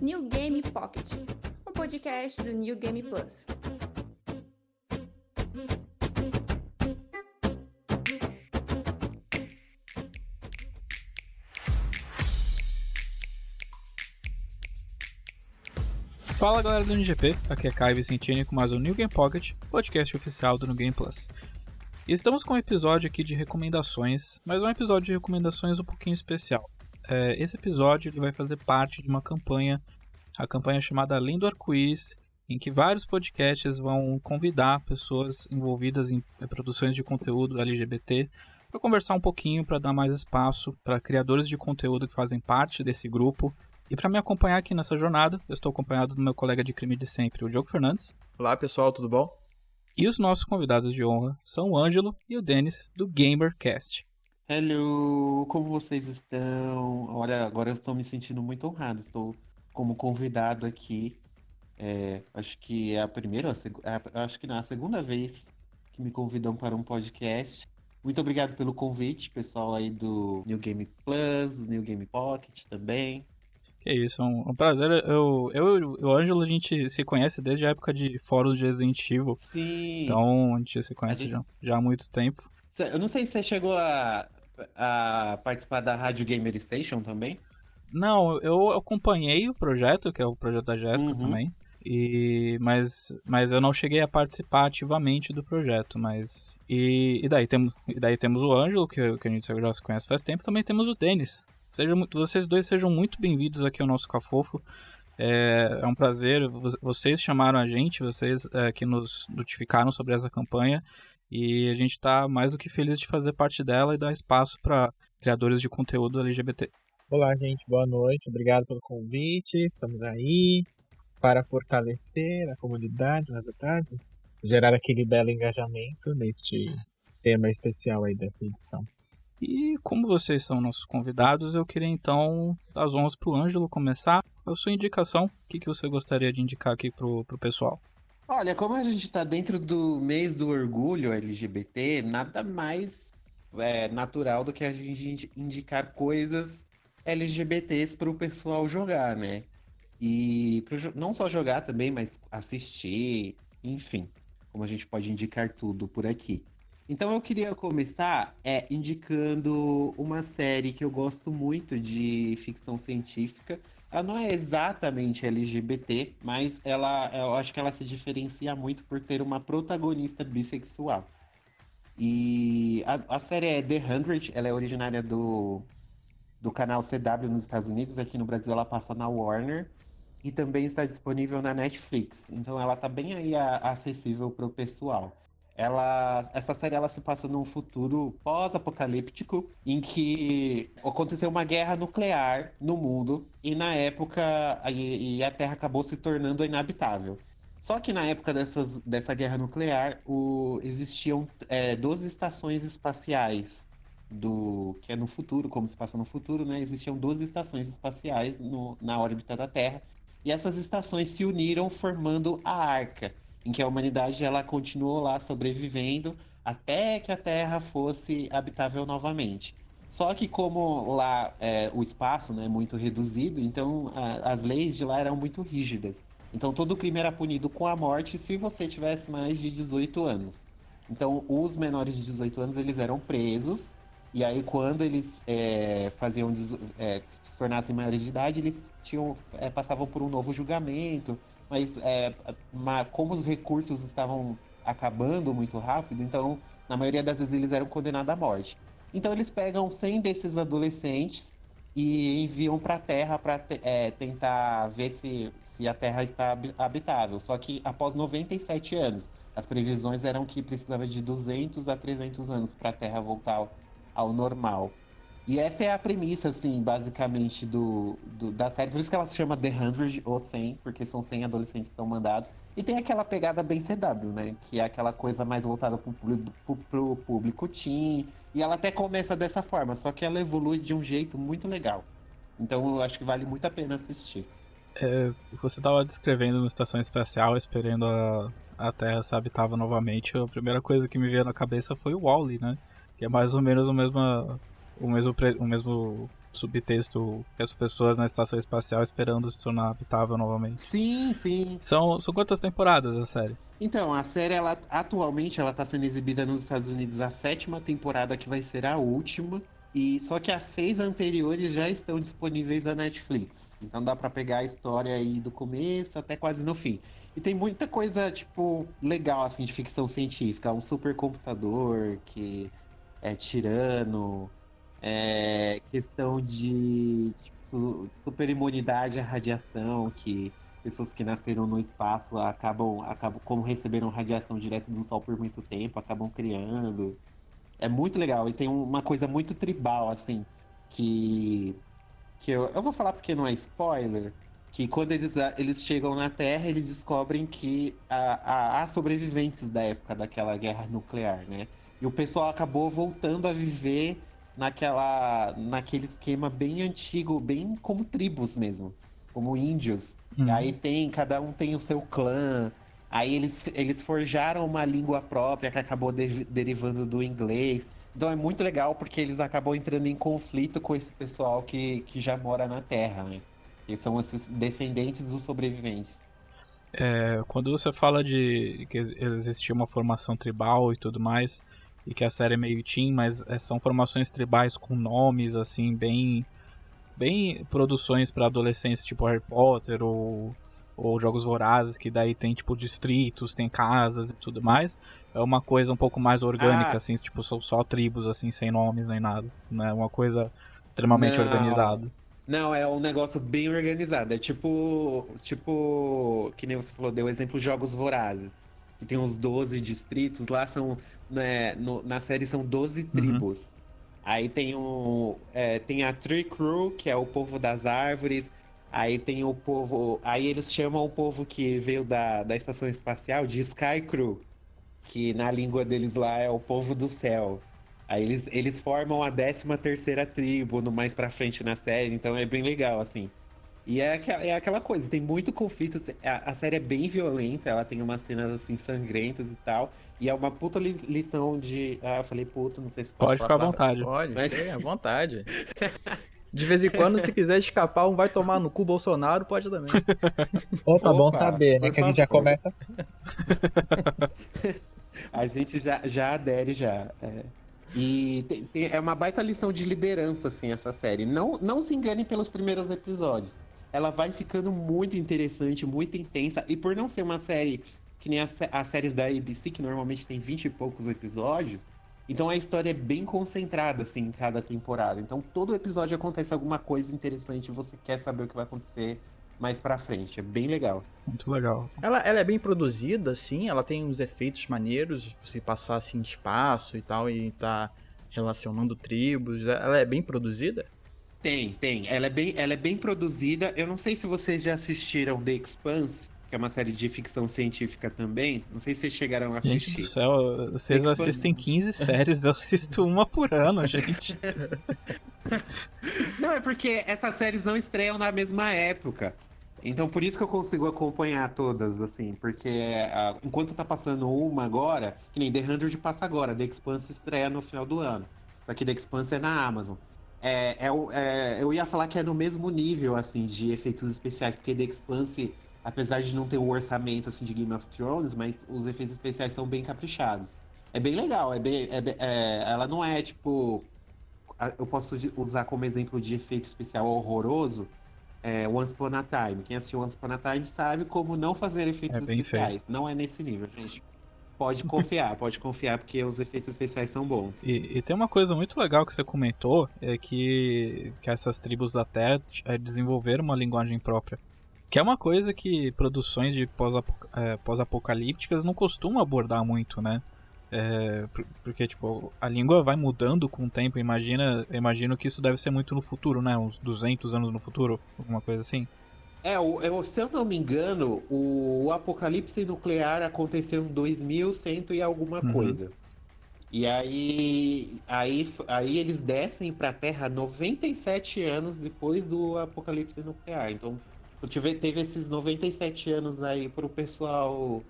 New Game Pocket, um podcast do New Game Plus. Fala galera do NGP, aqui é Kai Vicentini com mais um New Game Pocket, podcast oficial do New Game Plus. Estamos com um episódio aqui de recomendações, mas um episódio de recomendações um pouquinho especial. É, esse episódio ele vai fazer parte de uma campanha, a campanha chamada Além do Arco-Íris, em que vários podcasts vão convidar pessoas envolvidas em produções de conteúdo LGBT para conversar um pouquinho, para dar mais espaço para criadores de conteúdo que fazem parte desse grupo e para me acompanhar aqui nessa jornada, eu estou acompanhado do meu colega de crime de sempre, o Diogo Fernandes. Olá pessoal, tudo bom? E os nossos convidados de honra são o Ângelo e o Denis, do GamerCast. Hello, como vocês estão? Olha, agora eu estou me sentindo muito honrado, estou como convidado aqui. É, acho que é a primeira, é acho que não, é a segunda vez que me convidam para um podcast. Muito obrigado pelo convite, pessoal aí do New Game Plus, do New Game Pocket também. Que isso, é um, um prazer. Eu, eu e o Ângelo, a gente se conhece desde a época de fóruns de Resident Evil. Sim. Então, a gente se conhece gente... já, já há muito tempo. Eu não sei se você chegou a, a participar da Rádio Gamer Station também. Não, eu acompanhei o projeto, que é o projeto da Jéssica uhum. também. E, mas, mas eu não cheguei a participar ativamente do projeto, mas e, e daí temos e daí temos o Ângelo que, que a gente já se conhece faz tempo, também temos o Denis, Seja, vocês dois sejam muito bem-vindos aqui ao nosso Cafofo. É, é, um prazer, vocês chamaram a gente, vocês é, que nos notificaram sobre essa campanha e a gente está mais do que feliz de fazer parte dela e dar espaço para criadores de conteúdo LGBT. Olá, gente, boa noite, obrigado pelo convite. Estamos aí para fortalecer a comunidade, na verdade, gerar aquele belo engajamento neste tema especial aí dessa edição. E como vocês são nossos convidados, eu queria então dar as honras para o Ângelo começar. A sua indicação, o que, que você gostaria de indicar aqui para o pessoal? Olha, como a gente está dentro do mês do orgulho LGBT, nada mais é, natural do que a gente indicar coisas LGBTs para o pessoal jogar, né? E pro, não só jogar também, mas assistir, enfim. Como a gente pode indicar tudo por aqui. Então eu queria começar é, indicando uma série que eu gosto muito de ficção científica. Ela não é exatamente LGBT, mas ela, eu acho que ela se diferencia muito por ter uma protagonista bissexual. E a, a série é The Hundred, ela é originária do, do canal CW nos Estados Unidos. Aqui no Brasil ela passa na Warner e também está disponível na Netflix. Então ela está bem aí a, acessível para o pessoal. Ela, essa série ela se passa num futuro pós-apocalíptico em que aconteceu uma guerra nuclear no mundo e na época e, e a Terra acabou se tornando inabitável. Só que na época dessas, dessa guerra nuclear o, existiam é, 12 estações espaciais do que é no futuro, como se passa no futuro, né? Existiam 12 estações espaciais no, na órbita da Terra e essas estações se uniram formando a Arca em que a humanidade ela continuou lá sobrevivendo até que a Terra fosse habitável novamente. Só que como lá é, o espaço né, é muito reduzido, então a, as leis de lá eram muito rígidas. Então todo crime era punido com a morte se você tivesse mais de 18 anos. Então os menores de 18 anos eles eram presos e aí quando eles é, faziam é, se tornassem maiores de idade eles tinham é, passavam por um novo julgamento mas é, como os recursos estavam acabando muito rápido, então na maioria das vezes eles eram condenados à morte. Então eles pegam 100 desses adolescentes e enviam para a Terra para é, tentar ver se, se a Terra está habitável. Só que após 97 anos, as previsões eram que precisava de 200 a 300 anos para a Terra voltar ao normal. E essa é a premissa, assim, basicamente, do, do, da série. Por isso que ela se chama The Hundred ou 100, porque são 100 adolescentes que são mandados. E tem aquela pegada bem CW, né? Que é aquela coisa mais voltada pro, pro, pro público teen. E ela até começa dessa forma, só que ela evolui de um jeito muito legal. Então eu acho que vale muito a pena assistir. É, você estava descrevendo uma estação espacial esperando a, a Terra se habitava novamente. A primeira coisa que me veio na cabeça foi o Wally, né? Que é mais ou menos a mesma o mesmo, o mesmo subtexto que as pessoas na estação espacial esperando se tornar habitável novamente. Sim, sim. São, são quantas temporadas a série? Então, a série, ela, atualmente, ela tá sendo exibida nos Estados Unidos a sétima temporada, que vai ser a última. E só que as seis anteriores já estão disponíveis na Netflix. Então dá para pegar a história aí do começo até quase no fim. E tem muita coisa, tipo, legal, assim, de ficção científica. Um supercomputador que é tirano, é questão de tipo, superimunidade à radiação, que pessoas que nasceram no espaço acabam, acabam, como receberam radiação direto do Sol por muito tempo, acabam criando. É muito legal. E tem uma coisa muito tribal, assim, que. que eu, eu vou falar porque não é spoiler. Que quando eles, eles chegam na Terra, eles descobrem que há, há sobreviventes da época daquela guerra nuclear, né? E o pessoal acabou voltando a viver naquela, naquele esquema bem antigo, bem como tribos mesmo, como índios. Uhum. E aí tem, cada um tem o seu clã, Aí eles, eles forjaram uma língua própria que acabou de, derivando do inglês. Então é muito legal porque eles acabam entrando em conflito com esse pessoal que, que já mora na Terra, né? Que são esses descendentes dos sobreviventes. É, quando você fala de que existia uma formação tribal e tudo mais, e que a série é meio teen, mas é, são formações tribais com nomes, assim, bem. bem produções para adolescentes, tipo Harry Potter ou ou jogos vorazes, que daí tem tipo distritos, tem casas e tudo mais. É uma coisa um pouco mais orgânica, ah. assim, tipo, são só tribos, assim, sem nomes nem nada. Não é uma coisa extremamente Não. organizada. Não, é um negócio bem organizado. É tipo. Tipo. Que nem você falou, deu exemplo Jogos Vorazes. Que tem uns 12 distritos, lá são. Né, no, na série são 12 uhum. tribos. Uhum. Aí tem um. É, tem a Tree Crew, que é o povo das árvores. Aí tem o povo. Aí eles chamam o povo que veio da, da estação espacial de Sky Crew. Que na língua deles lá é o povo do céu. Aí eles, eles formam a 13 terceira tribo no mais pra frente na série, então é bem legal, assim. E é, é aquela coisa, tem muito conflito. A, a, série é bem violenta, ela tem umas cenas assim sangrentas e tal. E é uma puta li, lição de. Ah, eu falei puto, não sei se pode. Pode ficar à vontade. Pode, Mas... à vontade. De vez em quando, se quiser escapar, um vai tomar no cu Bolsonaro, pode também. Opa, Opa bom saber, né? Que a gente já começa assim. a gente já, já adere já. É. E tem, tem, é uma baita lição de liderança, assim, essa série. Não, não se enganem pelos primeiros episódios. Ela vai ficando muito interessante, muito intensa. E por não ser uma série que nem as, as séries da ABC, que normalmente tem 20 e poucos episódios, então a história é bem concentrada, assim, em cada temporada. Então todo episódio acontece alguma coisa interessante e você quer saber o que vai acontecer mais pra frente. É bem legal. Muito legal. Ela, ela é bem produzida, assim, ela tem uns efeitos maneiros, se passar assim de espaço e tal, e tá relacionando tribos. Ela é bem produzida? Tem, tem. Ela é bem, ela é bem produzida. Eu não sei se vocês já assistiram The Expanse, que é uma série de ficção científica também. Não sei se vocês chegaram a assistir. Gente do céu, vocês assistem 15 séries, eu assisto uma por ano, gente. não, é porque essas séries não estreiam na mesma época. Então por isso que eu consigo acompanhar todas, assim, porque uh, enquanto tá passando uma agora, que nem The Hundred passa agora, The Expanse estreia no final do ano. Só que The Expanse é na Amazon. É, é, é, eu ia falar que é no mesmo nível, assim, de efeitos especiais, porque The Expanse apesar de não ter o orçamento assim de Game of Thrones, mas os efeitos especiais são bem caprichados. É bem legal, é bem, é, é, ela não é tipo, eu posso usar como exemplo de efeito especial horroroso, é, Once Upon a Time. Quem assistiu Once Upon a Time sabe como não fazer efeitos é especiais. Feio. Não é nesse nível, gente. Pode confiar, pode confiar, porque os efeitos especiais são bons. E, e, tem uma coisa muito legal que você comentou, é que, que essas tribos da Terra é, desenvolveram uma linguagem própria. Que é uma coisa que produções de é, pós-apocalípticas não costumam abordar muito, né? É, porque, tipo, a língua vai mudando com o tempo. Imagina, imagino que isso deve ser muito no futuro, né? Uns 200 anos no futuro, alguma coisa assim. É, eu, se eu não me engano, o, apocalipse nuclear aconteceu em 2100 e alguma uhum. coisa. E aí, aí, aí eles descem para a Terra 97 anos depois do apocalipse nuclear. Então, tive, teve esses 97 anos aí pro pessoal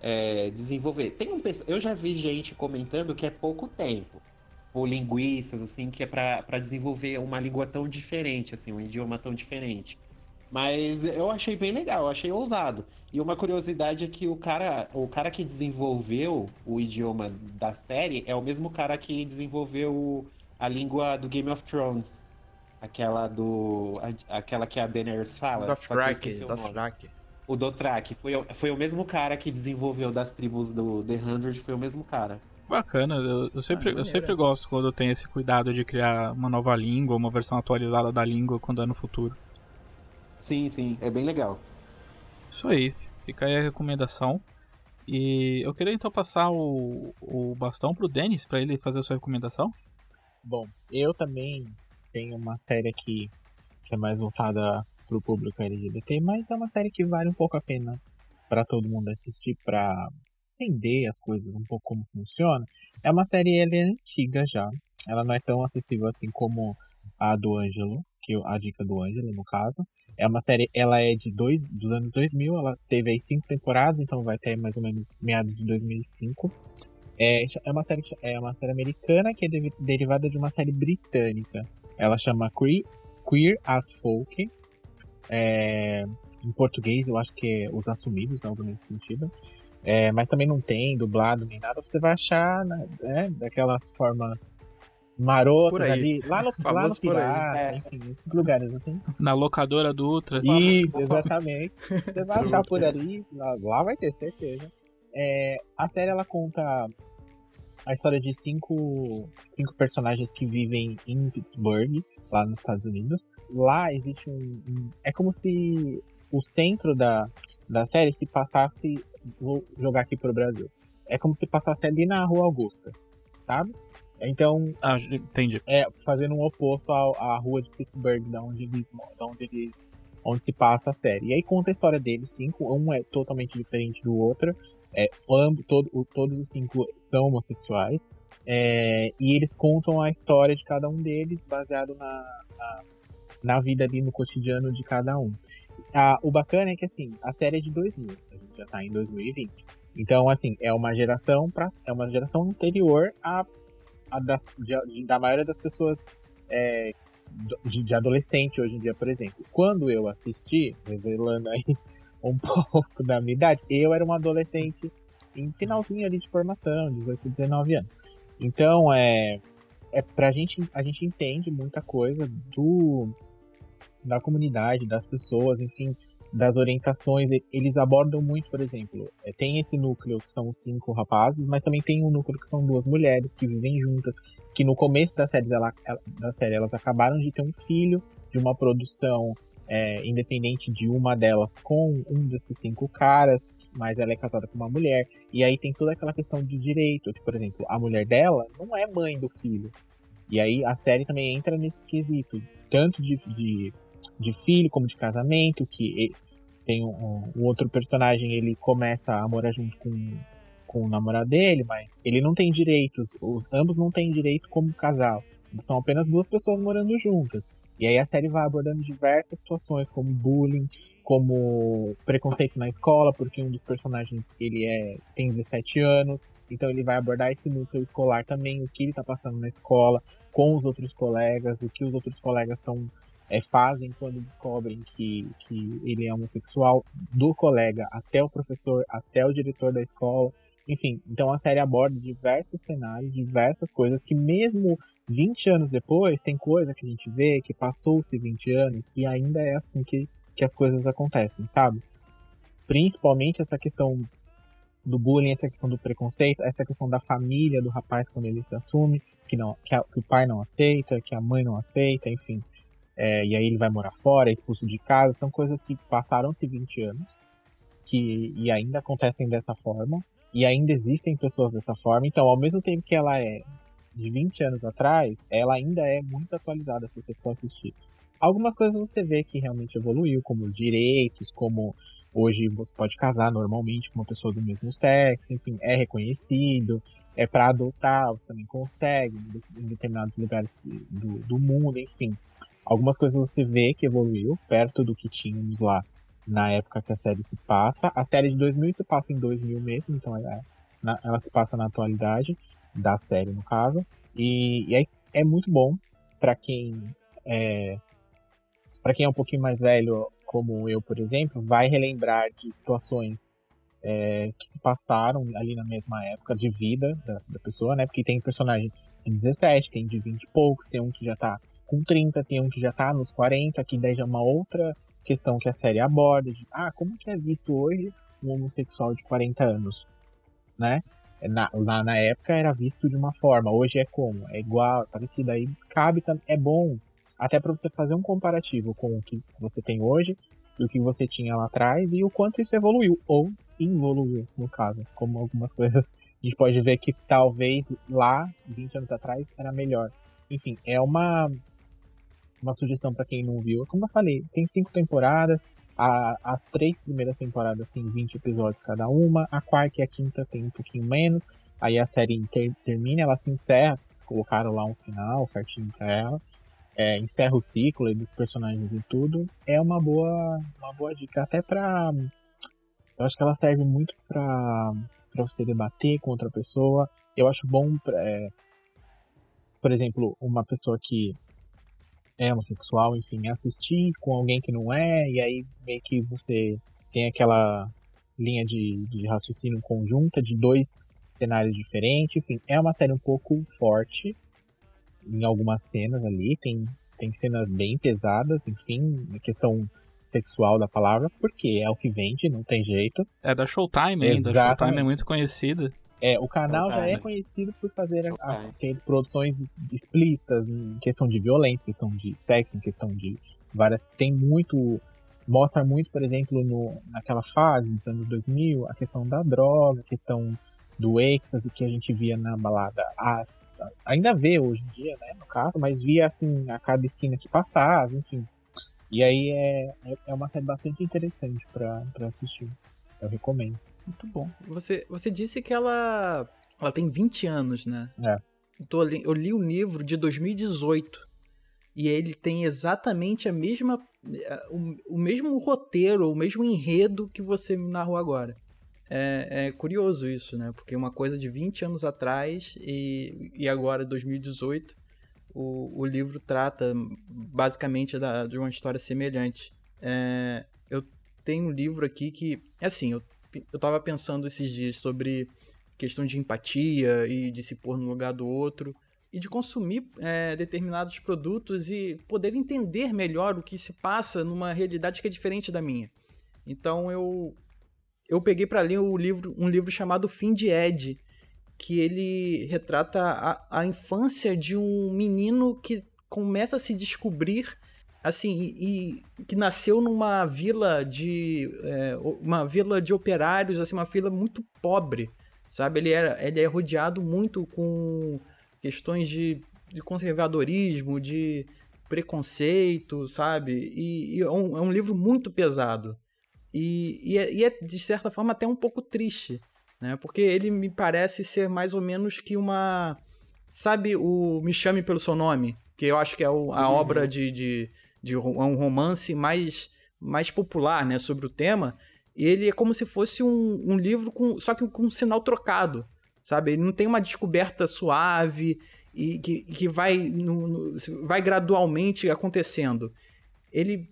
é, desenvolver. Tem um, eu já vi gente comentando que é pouco tempo. ou linguistas, assim, que é para desenvolver uma língua tão diferente, assim, um idioma tão diferente. Mas eu achei bem legal, eu achei ousado. E uma curiosidade é que o cara, o cara que desenvolveu o idioma da série é o mesmo cara que desenvolveu a língua do Game of Thrones. Aquela do. Aquela que a Daenerys fala. Dothraki, Dothraki. O Dothraki. Foi, foi o mesmo cara que desenvolveu das tribos do The Hundred, foi o mesmo cara. Bacana, eu, eu sempre, ah, eu sempre gosto quando tem esse cuidado de criar uma nova língua, uma versão atualizada da língua quando é no futuro. Sim, sim, é bem legal. Isso aí, fica aí a recomendação. E eu queria então passar o, o bastão pro Denis para ele fazer a sua recomendação. Bom, eu também tenho uma série aqui que é mais voltada pro público LGBT, mas é uma série que vale um pouco a pena para todo mundo assistir para entender as coisas um pouco como funciona. É uma série ela é antiga já. Ela não é tão acessível assim como a do Ângelo, que a dica do Ângelo no caso. É uma série, ela é de dois, dos anos 2000, ela teve aí cinco temporadas, então vai ter mais ou menos meados de 2005. É, é, uma série, é uma série americana que é de, derivada de uma série britânica. Ela chama Queer, Queer as Folk. É, em português, eu acho que é Os Assumidos, algo nesse sentido. É, mas também não tem dublado nem nada. Você vai achar né, né daquelas formas marotas ali, lá no, lá no Pirata, é. enfim, esses lugares assim. Na locadora do Ultra. Isso, exatamente. Você vai achar por ali, lá, lá vai ter certeza. É, a série ela conta a história de cinco, cinco personagens que vivem em Pittsburgh, lá nos Estados Unidos. Lá existe um, um é como se o centro da, da série se passasse vou jogar aqui pro Brasil. É como se passasse ali na Rua Augusta, sabe? Então, ah, entendi. É fazendo um oposto à, à rua de Pittsburgh, da onde eles, da onde eles, onde se passa a série. E aí conta a história deles cinco, um é totalmente diferente do outro. É, ambos, todo, todos os cinco são homossexuais. É, e eles contam a história de cada um deles baseado na, na, na vida ali no cotidiano de cada um. O bacana é que assim, a série é de 2000 já tá em 2020. Então, assim, é uma geração para é uma geração anterior à das, de, da maioria das pessoas é, de, de, adolescente hoje em dia, por exemplo. Quando eu assisti, revelando aí um pouco da minha idade, eu era um adolescente em finalzinho ali de formação, 18, 19 anos. Então, é, é pra gente, a gente entende muita coisa do da comunidade, das pessoas, enfim, das orientações, eles abordam muito, por exemplo, é, tem esse núcleo que são cinco rapazes, mas também tem um núcleo que são duas mulheres que vivem juntas, que no começo da série, ela, da série elas acabaram de ter um filho de uma produção é, independente de uma delas com um desses cinco caras, mas ela é casada com uma mulher, e aí tem toda aquela questão de direito, que, por exemplo, a mulher dela não é mãe do filho, e aí a série também entra nesse quesito, tanto de, de de filho como de casamento, que tem um, um, outro personagem, ele começa a morar junto com, com o namorado dele, mas ele não tem direitos, os, ambos não têm direito como casal. São apenas duas pessoas morando juntas. E aí a série vai abordando diversas situações, como bullying, como preconceito na escola, porque um dos personagens ele é tem 17 anos, então ele vai abordar esse núcleo escolar também, o que ele está passando na escola, com os outros colegas, o que os outros colegas estão é, fazem quando descobrem que, que ele é homossexual, do colega até o professor, até o diretor da escola. Enfim, então a série aborda diversos cenários, diversas coisas que mesmo 20 anos depois, tem coisa que a gente vê que passou-se 20 anos e ainda é assim que, que as coisas acontecem, sabe? Principalmente essa questão do bullying, essa questão do preconceito, essa questão da família do rapaz quando ele se assume, que, não, que, a, que o pai não aceita, que a mãe não aceita, enfim é, e aí ele vai morar fora, é expulso de casa, são coisas que passaram-se 20 anos que, e ainda acontecem dessa forma, e ainda existem pessoas dessa forma, então ao mesmo tempo que ela é de 20 anos atrás, ela ainda é muito atualizada se você for assistir. Algumas coisas você vê que realmente evoluiu, como direitos, como hoje você pode casar normalmente com uma pessoa do mesmo sexo, enfim, é reconhecido, é para adotar, você também consegue em determinados lugares do, do mundo, enfim. Algumas coisas você vê que evoluiu perto do que tínhamos lá na época que a série se passa. A série de 2000 se passa em 2000 mesmo, então ela, ela se passa na atualidade da série, no caso. E, e aí é muito bom para quem é para quem é um pouquinho mais velho, como eu, por exemplo, vai relembrar de situações é, que se passaram ali na mesma época de vida da, da, pessoa, né? Porque tem personagem tem 17, tem de 20 e poucos, tem um que já tá com 30, tem um que já tá nos 40, que daí já é uma outra questão que a série aborda, de ah, como que é visto hoje um homossexual de 40 anos, né? Na, lá na época era visto de uma forma, hoje é como? É igual, parecido aí, cabe, é bom, até para você fazer um comparativo com o que você tem hoje e o que você tinha lá atrás e o quanto isso evoluiu, ou involuiu, no caso, como algumas coisas a gente pode ver que talvez lá, 20 anos atrás, era melhor. Enfim, é uma, uma sugestão para quem não viu. Como eu falei, tem cinco temporadas, a, as três primeiras temporadas tem 20 episódios cada uma, a quarta e a quinta tem um pouquinho menos, aí a série ter, termina, ela se encerra, colocaram lá um final certinho pra ela, é, encerra o ciclo dos personagens e tudo, é uma boa, uma boa dica, até pra... Eu acho que ela serve muito pra, pra você debater com outra pessoa, eu acho bom, pra, é, por exemplo, uma pessoa que é homossexual, enfim, assistir com alguém que não é, e aí meio que você tem aquela linha de, de raciocínio conjunta de dois cenários diferentes, enfim, é uma série um pouco forte em algumas cenas ali, tem, tem cenas bem pesadas, enfim, questão sexual da palavra, porque é o que vende, não tem jeito. É da Showtime ainda, a Showtime é muito conhecida. É, o canal já é conhecido por fazer as, produções explícitas em questão de violência, questão de sexo, em questão de várias. Tem muito. Mostra muito, por exemplo, no, naquela fase dos anos 2000, a questão da droga, a questão do êxtase que a gente via na balada. Ah, ainda vê hoje em dia, né, no caso, mas via assim a cada esquina que passava, enfim. E aí é, é, é uma série bastante interessante para assistir. Eu recomendo. Muito bom. Você, você disse que ela, ela tem 20 anos, né? É. Eu, li, eu li um livro de 2018 e ele tem exatamente a mesma o, o mesmo roteiro, o mesmo enredo que você me narrou agora. É, é, curioso isso, né? Porque uma coisa de 20 anos atrás e, e agora 2018, o, o livro trata basicamente da, de uma história semelhante. É, eu tenho um livro aqui que, assim, eu eu tava pensando esses dias sobre questão de empatia e de se pôr no lugar do outro e de consumir é, determinados produtos e poder entender melhor o que se passa numa realidade que é diferente da minha. Então eu eu peguei para ler o livro, um livro chamado Fim de Ed, que ele retrata a, a infância de um menino que começa a se descobrir assim, e, que nasceu numa vila de é, uma vila de operários, assim, uma vila muito pobre, sabe? Ele era, ele é rodeado muito com questões de, de conservadorismo, de preconceito, sabe? E, e é, um, é, um, livro muito pesado e, e é, e é de certa forma até um pouco triste, né? Porque ele me parece ser mais ou menos que uma, sabe? O Me Chame pelo Seu Nome, que eu acho que é o, a uhum. obra de, de de um romance mais, mais popular né, sobre o tema, ele é como se fosse um, um livro com só que com um sinal trocado, sabe? Ele não tem uma descoberta suave e que, que vai, no, no, vai gradualmente acontecendo. Ele,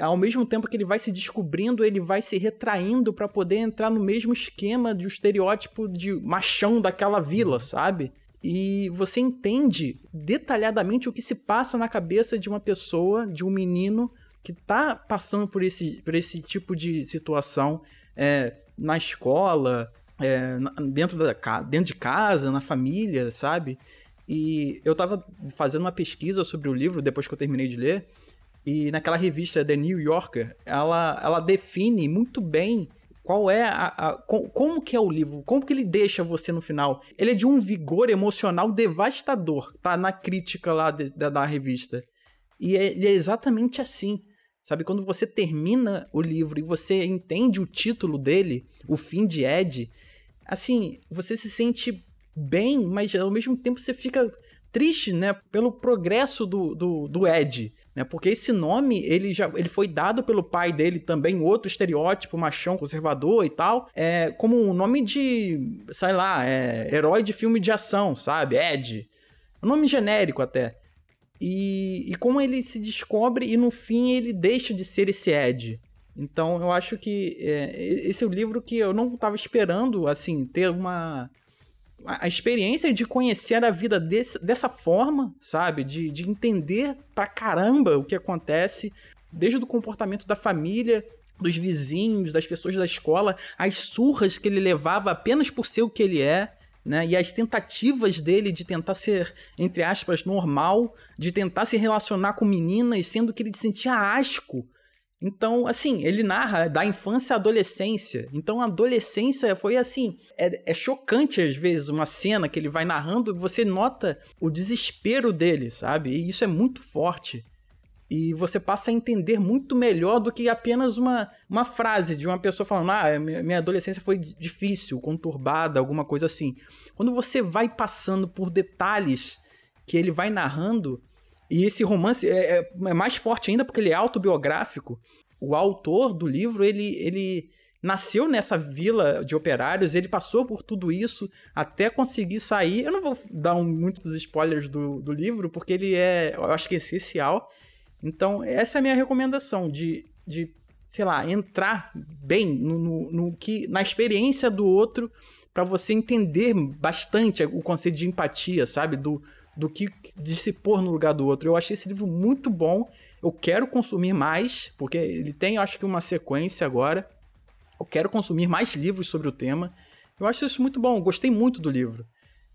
ao mesmo tempo que ele vai se descobrindo, ele vai se retraindo para poder entrar no mesmo esquema de um estereótipo de machão daquela vila, sabe? E você entende detalhadamente o que se passa na cabeça de uma pessoa, de um menino que está passando por esse, por esse tipo de situação é, na escola, é, dentro, da, dentro de casa, na família, sabe? E eu estava fazendo uma pesquisa sobre o livro depois que eu terminei de ler, e naquela revista The New Yorker, ela, ela define muito bem qual é a, a, como que é o livro? Como que ele deixa você no final? Ele é de um vigor emocional devastador, tá na crítica lá de, da, da, revista. E é, ele é exatamente assim. Sabe, quando você termina o livro e você entende o título dele, O Fim de Ed, assim, você se sente bem, mas ao mesmo tempo você fica triste, né, pelo progresso do, do, do Ed, né, porque esse nome, ele já ele foi dado pelo pai dele também, outro estereótipo, machão, conservador e tal, é, como um nome de, sei lá, é, herói de filme de ação, sabe, Ed. um nome genérico até. E, e como ele se descobre e no fim ele deixa de ser esse Ed. Então eu acho que é, esse é o livro que eu não estava esperando, assim, ter uma. A experiência de conhecer a vida desse, dessa forma, sabe? De, de entender pra caramba o que acontece, desde o comportamento da família, dos vizinhos, das pessoas da escola, as surras que ele levava apenas por ser o que ele é né? E as tentativas dele de tentar ser, entre aspas, normal, de tentar se relacionar com meninas, sendo que ele sentia asco. Então, assim, ele narra da infância à adolescência. Então, a adolescência foi assim. É, é chocante, às vezes, uma cena que ele vai narrando, você nota o desespero dele, sabe? E isso é muito forte e você passa a entender muito melhor do que apenas uma, uma frase de uma pessoa falando: Ah, minha adolescência foi difícil, conturbada, alguma coisa assim. Quando você vai passando por detalhes que ele vai narrando, e esse romance é, é, é mais forte ainda porque ele é autobiográfico. O autor do livro, ele, ele nasceu nessa vila de operários, ele passou por tudo isso até conseguir sair. Eu não vou dar um, muitos spoilers do, do livro, porque ele é, eu acho que é essencial. Então, essa é a minha recomendação de, de sei lá, entrar bem no, no, no que na experiência do outro para você entender bastante o conceito de empatia, sabe? Do, do que de se pôr no lugar do outro. Eu achei esse livro muito bom. Eu quero consumir mais, porque ele tem, acho que, uma sequência agora. Eu quero consumir mais livros sobre o tema. Eu acho isso muito bom. Gostei muito do livro.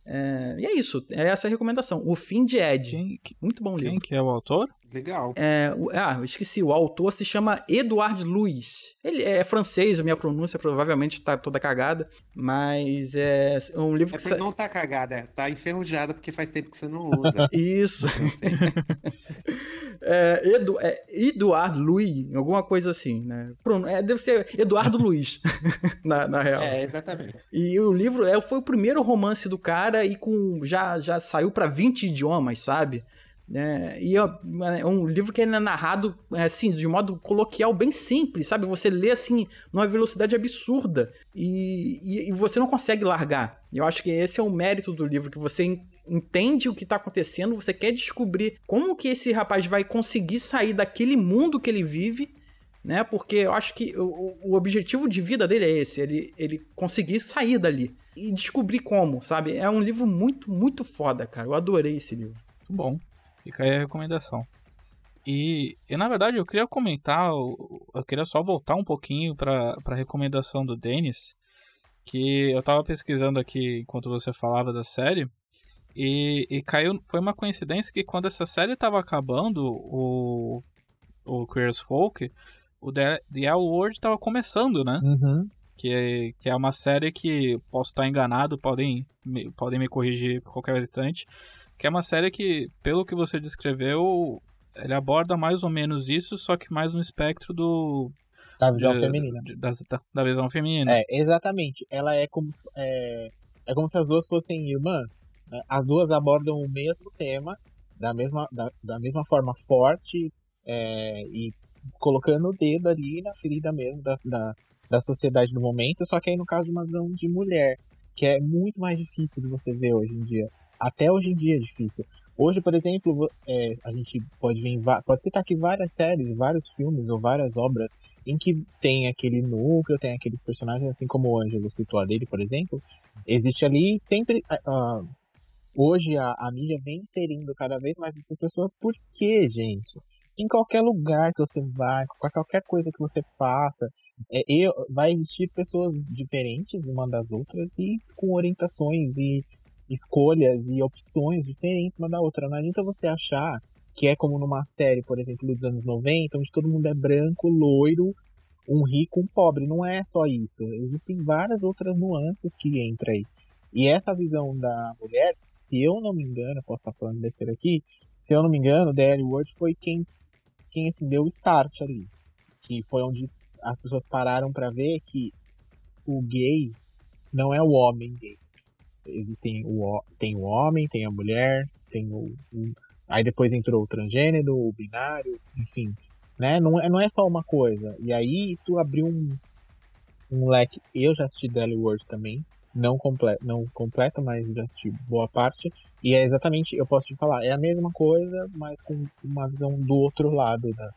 É, e é isso, é essa a recomendação. O Fim de Ed. Quem, Muito bom livro. Quem que é o autor? Legal. É, ah, eu esqueci. O autor se chama Eduard Louis. Ele é francês, a minha pronúncia provavelmente está toda cagada, mas é um livro é que... É não tá cagada, tá enferrujada porque faz tempo que você não usa. Isso. é, Edu, é Eduard Louis, alguma coisa assim, né? É, deve ser Eduardo Luiz, na, na real. É, exatamente. E o livro é, foi o primeiro romance do cara e com já, já saiu para 20 idiomas, sabe? É, e é um livro que é narrado assim, de modo coloquial, bem simples, sabe? Você lê assim, numa velocidade absurda e, e, e você não consegue largar. Eu acho que esse é o mérito do livro, que você entende o que está acontecendo, você quer descobrir como que esse rapaz vai conseguir sair daquele mundo que ele vive, né? Porque eu acho que o, o objetivo de vida dele é esse, ele, ele conseguir sair dali e descobrir como, sabe? É um livro muito, muito foda, cara. Eu adorei esse livro. Muito bom. Fica aí a recomendação. E, e na verdade eu queria comentar, eu queria só voltar um pouquinho para a recomendação do Denis, que eu tava pesquisando aqui enquanto você falava da série, e, e caiu, foi uma coincidência que quando essa série tava acabando, o, o Queers Folk, o The, The L Word tava começando, né? Uhum. Que, é, que é uma série que, posso estar enganado, podem, podem me corrigir qualquer instante, que é uma série que, pelo que você descreveu, ele aborda mais ou menos isso, só que mais no espectro do. Da visão de, feminina. De, da, da, visão feminina. É, exatamente. Ela é como, é, é como se as duas fossem irmãs. Né? As duas abordam o mesmo tema, da mesma, da, da mesma forma forte é, e colocando o dedo ali na ferida mesmo da, da, da sociedade do momento, só que aí no caso de uma visão de mulher, que é muito mais difícil de você ver hoje em dia até hoje em dia é difícil. Hoje, por exemplo, é, a gente pode ver, pode citar aqui várias séries, vários filmes ou várias obras em que tem aquele núcleo, tem aqueles personagens, assim como o Ângelo citou a dele, por exemplo, existe ali sempre. Uh, hoje a, a mídia vem inserindo cada vez mais essas pessoas, por quê, gente? Em qualquer lugar que você vá, qualquer coisa que você faça, é, eu, vai existir pessoas diferentes uma das outras e com orientações e escolhas e opções diferentes uma da outra. Não adianta você achar que é como numa série, por exemplo, dos anos 90, onde todo mundo é branco, loiro, um rico, um pobre. Não é só isso. Existem várias outras nuances que entram aí. E essa visão da mulher, se eu não me engano, posso estar falando besteira aqui, se eu não me engano, The Word foi quem, quem assim, deu o start ali. Que foi onde as pessoas pararam para ver que o gay não é o homem gay existem o, tem o homem, tem a mulher, tem o, o aí depois entrou o transgênero, o binário, enfim, né? Não é, não é só uma coisa. E aí isso abriu um, um leque. Eu já assisti Daily World também, não completo, não completo, mas já assisti boa parte. E é exatamente, eu posso te falar, é a mesma coisa, mas com uma visão do outro lado da,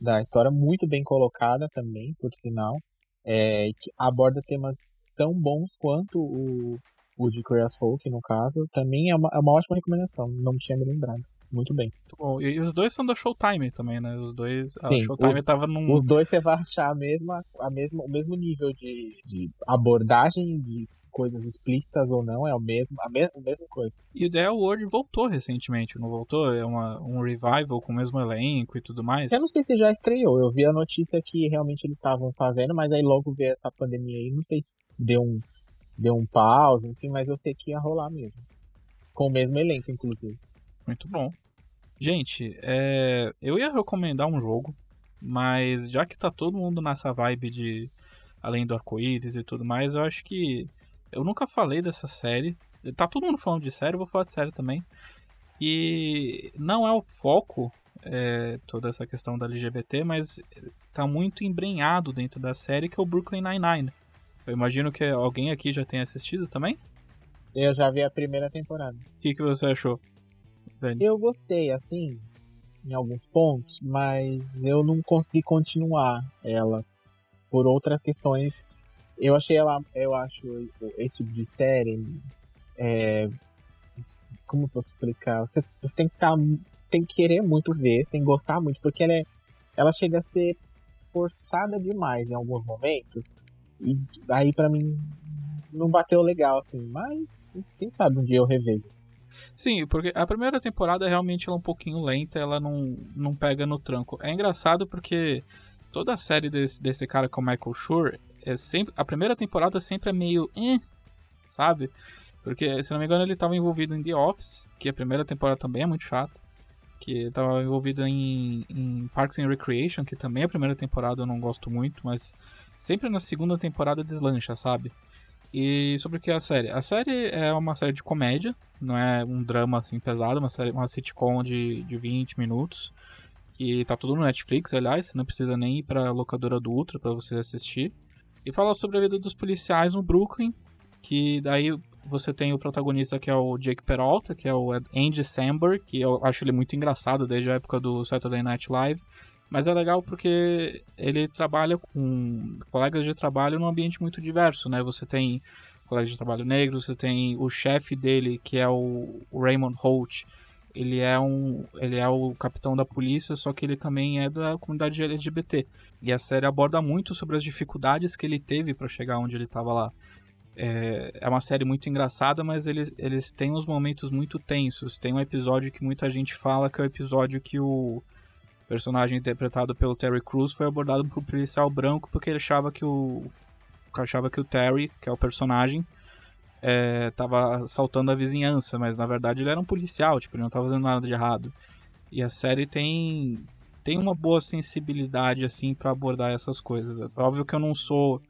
da história, muito bem colocada também, por sinal. É, que aborda temas tão bons quanto o, o de Curious Folk, no caso. Também é uma, é uma ótima recomendação, não tinha me lembrado. Muito bem. Bom, e, os dois são da Showtime também, né? Os dois. Sim, a Showtime os, tava num. Os dois você vai achar a mesma, a mesma, o mesmo nível de, de abordagem, de coisas explícitas ou não, é o mesmo, a, me, a mesma coisa. E o The World voltou recentemente, não voltou? É uma, um revival com o mesmo elenco e tudo mais? Eu não sei se já estreou, eu vi a notícia que realmente eles estavam fazendo, mas aí logo veio essa pandemia aí, não sei se deu um, deu um pause, enfim, mas eu sei que ia rolar mesmo. Com o mesmo elenco, inclusive. Muito bom. Gente, é... eu ia recomendar um jogo, mas já que tá todo mundo nessa vibe de além do arco-íris e tudo mais, eu acho que eu nunca falei dessa série. Tá todo mundo falando de série, eu vou falar de série também. E não é o foco é, toda essa questão da LGBT, mas tá muito embrenhado dentro da série que é o Brooklyn Nine-Nine. Eu imagino que alguém aqui já tenha assistido também? Eu já vi a primeira temporada. O que, que você achou? Eu gostei, assim, em alguns pontos, mas eu não consegui continuar ela por outras questões. Eu achei ela, eu acho esse tipo de série, é, como eu posso explicar? Você, você tem que estar, tá, tem que querer muito ver, você tem que gostar muito, porque ela, é, ela chega a ser forçada demais em alguns momentos. E aí para mim não bateu legal assim, mas quem sabe um dia eu revejo. Sim, porque a primeira temporada realmente é um pouquinho lenta, ela não, não pega no tranco. É engraçado porque toda a série desse, desse cara com o Michael Schur, é sempre, a primeira temporada sempre é meio. Eh, sabe? Porque, se não me engano, ele estava envolvido em The Office, que a primeira temporada também é muito chata. Que estava envolvido em, em Parks and Recreation, que também a primeira temporada eu não gosto muito, mas sempre na segunda temporada deslancha, sabe? E sobre o que é a série? A série é uma série de comédia, não é um drama assim pesado, uma série, uma sitcom de, de 20 minutos, que tá tudo no Netflix, aliás, você não precisa nem ir pra locadora do Ultra para você assistir. E fala sobre a vida dos policiais no Brooklyn, que daí você tem o protagonista que é o Jake Peralta, que é o Andy Samberg, que eu acho ele muito engraçado desde a época do Saturday Night Live. Mas é legal porque ele trabalha com colegas de trabalho num ambiente muito diverso, né? Você tem colegas de trabalho negros, você tem o chefe dele, que é o Raymond Holt. Ele é um, ele é o capitão da polícia, só que ele também é da comunidade LGBT. E a série aborda muito sobre as dificuldades que ele teve para chegar onde ele estava lá. É, é, uma série muito engraçada, mas eles, eles têm uns momentos muito tensos. Tem um episódio que muita gente fala que é o episódio que o personagem interpretado pelo Terry Crews foi abordado por um policial branco porque ele achava que o achava que o Terry, que é o personagem, estava é, assaltando a vizinhança, mas na verdade ele era um policial, tipo, ele não estava fazendo nada de errado. E a série tem tem uma boa sensibilidade assim para abordar essas coisas. É óbvio que eu não sou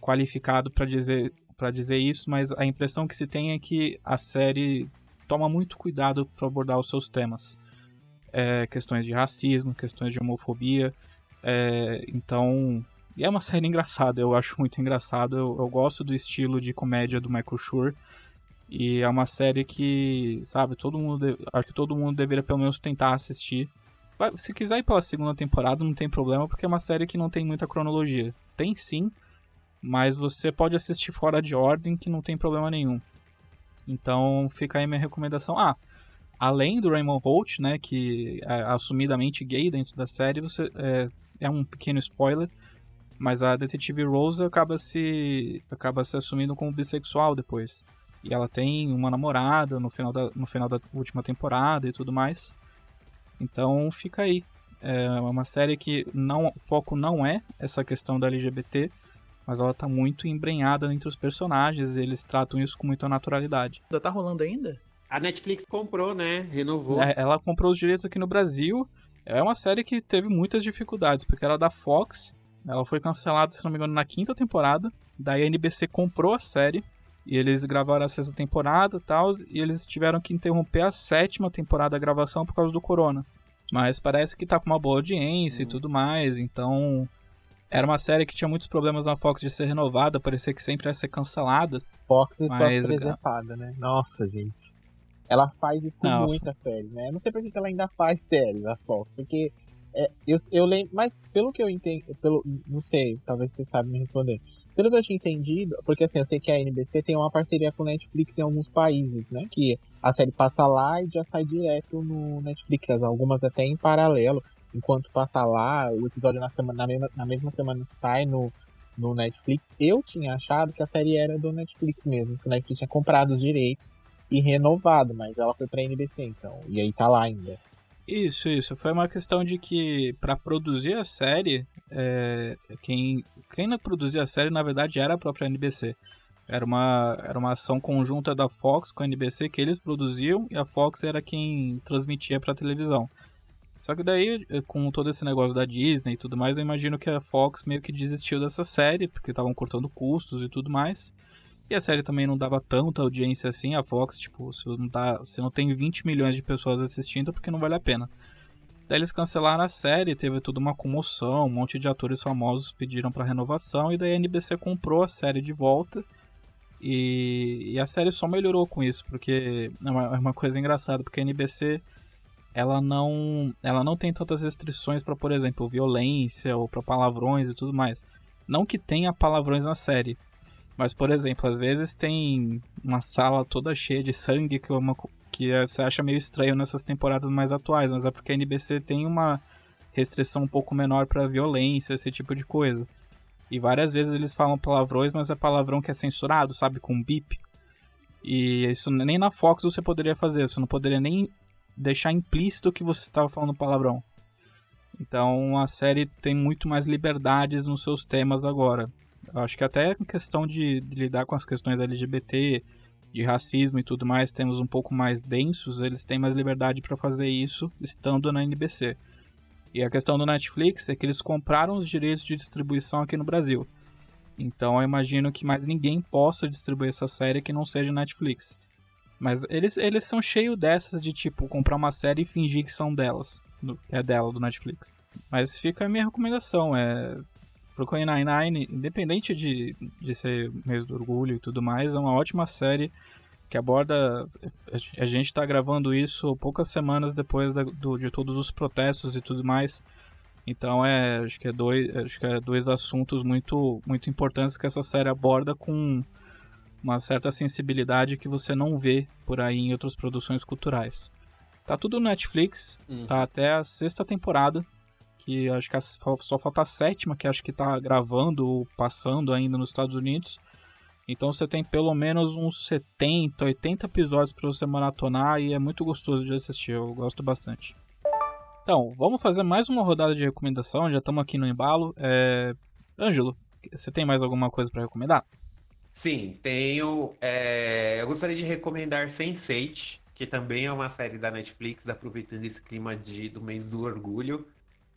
qualificado para dizer para dizer isso, mas a impressão que se tem é que a série toma muito cuidado para abordar os seus temas é, questões de racismo, questões de homofobia. É, então, é uma série engraçada, eu acho muito engraçado. Eu, eu, gosto do estilo de comédia do Michael Schur. E é uma série que, sabe, todo mundo. Acho que todo mundo deveria pelo menos tentar assistir. Se quiser ir pela segunda temporada, não tem problema, porque é uma série que não tem muita cronologia. Tem sim, mas você pode assistir fora de ordem que não tem problema nenhum. Então fica aí minha recomendação. Ah, além do Raymond Holt, né, que é assumidamente gay dentro da série, você é, é, um pequeno spoiler, mas a detetive Rose acaba se acaba se assumindo como bissexual depois. E ela tem uma namorada no final da, no final da última temporada e tudo mais. Então fica aí. É uma série que não, o foco não é essa questão da LGBT, mas ela tá muito embrenhada entre os personagens, e eles tratam isso com muita naturalidade. Ainda tá rolando ainda? A Netflix comprou, né? Renovou. É, ela comprou os direitos aqui no Brasil. É uma série que teve muitas dificuldades, porque era da Fox. Ela foi cancelada, se não me engano, na quinta temporada. Daí a NBC comprou a série. E eles gravaram a sexta temporada e tal. E eles tiveram que interromper a sétima temporada da gravação por causa do corona. Mas parece que tá com uma boa audiência uhum. e tudo mais. Então Era uma série que tinha muitos problemas na Fox de ser renovada, parecia que sempre ia ser cancelada. Fox está Mas- preservada, né? Nossa, gente. Ela faz isso com muita série, né? Não sei por que ela ainda faz série na Fox, porque é, eu, eu lembro, mas pelo que eu entendo, pelo, não sei, talvez você saiba me responder. Pelo que eu tinha entendido, porque assim, eu sei que a NBC tem uma parceria com Netflix em alguns países, né? Que a série passa lá e já sai direto no Netflix, algumas até em paralelo. Enquanto passa lá, o episódio na, semana, na, mesma, na mesma semana sai no, no Netflix. Eu tinha achado que a série era do Netflix mesmo, que o Netflix tinha comprado os direitos e renovado, mas ela foi pra NBC, então. E aí tá lá ainda. Isso, isso. Foi uma questão de que, pra produzir a série, é, quem, quem não produzia a série, na verdade, era a própria NBC. Era uma, era uma ação conjunta da Fox com a NBC que eles produziam e a Fox era quem transmitia pra televisão. Só que daí, com todo esse negócio da Disney e tudo mais, eu imagino que a Fox meio que desistiu dessa série, porque estavam cortando custos e tudo mais. E a série também não dava tanta audiência assim. A Fox, tipo, se não, dá, se não tem 20 milhões de pessoas assistindo, é porque não vale a pena. Daí eles cancelaram a série, teve toda uma comoção, um monte de atores famosos pediram para renovação, e daí a NBC comprou a série de volta. E, e a série só melhorou com isso, porque é uma, é uma coisa engraçada, porque a NBC ela não, ela não tem tantas restrições para, por exemplo, violência ou para palavrões e tudo mais. Não que tenha palavrões na série, mas, por exemplo, às vezes tem uma sala toda cheia de sangue que, é uma, que é- você acha meio estranho nessas temporadas mais atuais, mas é porque a NBC tem uma restrição um pouco menor para violência, esse tipo de coisa. E várias vezes eles falam palavrões, mas é palavrão que é censurado, sabe, com bip. E isso nem na Fox você poderia fazer, você não poderia nem deixar implícito que você estava falando palavrão. Então a série tem muito mais liberdades nos seus temas agora. Acho que até em questão de, de lidar com as questões LGBT, de racismo e tudo mais, temos um pouco mais densos, eles têm mais liberdade para fazer isso estando na NBC. E a questão do Netflix é que eles compraram os direitos de distribuição aqui no Brasil. Então eu imagino que mais ninguém possa distribuir essa série que não seja Netflix. Mas eles, eles são cheios dessas de tipo comprar uma série e fingir que são delas, que é dela, do Netflix. Mas fica a minha recomendação, é Brooklyn Nine-Nine, independente de, de ser mês do orgulho e tudo mais, é uma ótima série que aborda. A gente está gravando isso poucas semanas depois da- do- de todos os protestos e tudo mais. Então é, acho que é dois, acho que é dois assuntos muito, muito importantes que essa série aborda com uma certa sensibilidade que você não vê por aí em outras produções culturais. Tá tudo no Netflix, Hum. tá até a sexta temporada, que acho que só falta a sétima, que acho que tá gravando ou passando ainda nos Estados Unidos. Então você tem pelo menos uns 70, 80 episódios para você maratonar e é muito gostoso de assistir, eu gosto bastante. Então, vamos fazer mais uma rodada de recomendação, já estamos aqui no embalo. É... Ângelo, você tem mais alguma coisa para recomendar? Sim, tenho. é, eu gostaria de recomendar Sense8, que também é uma série da Netflix, aproveitando esse clima de, do mês do orgulho.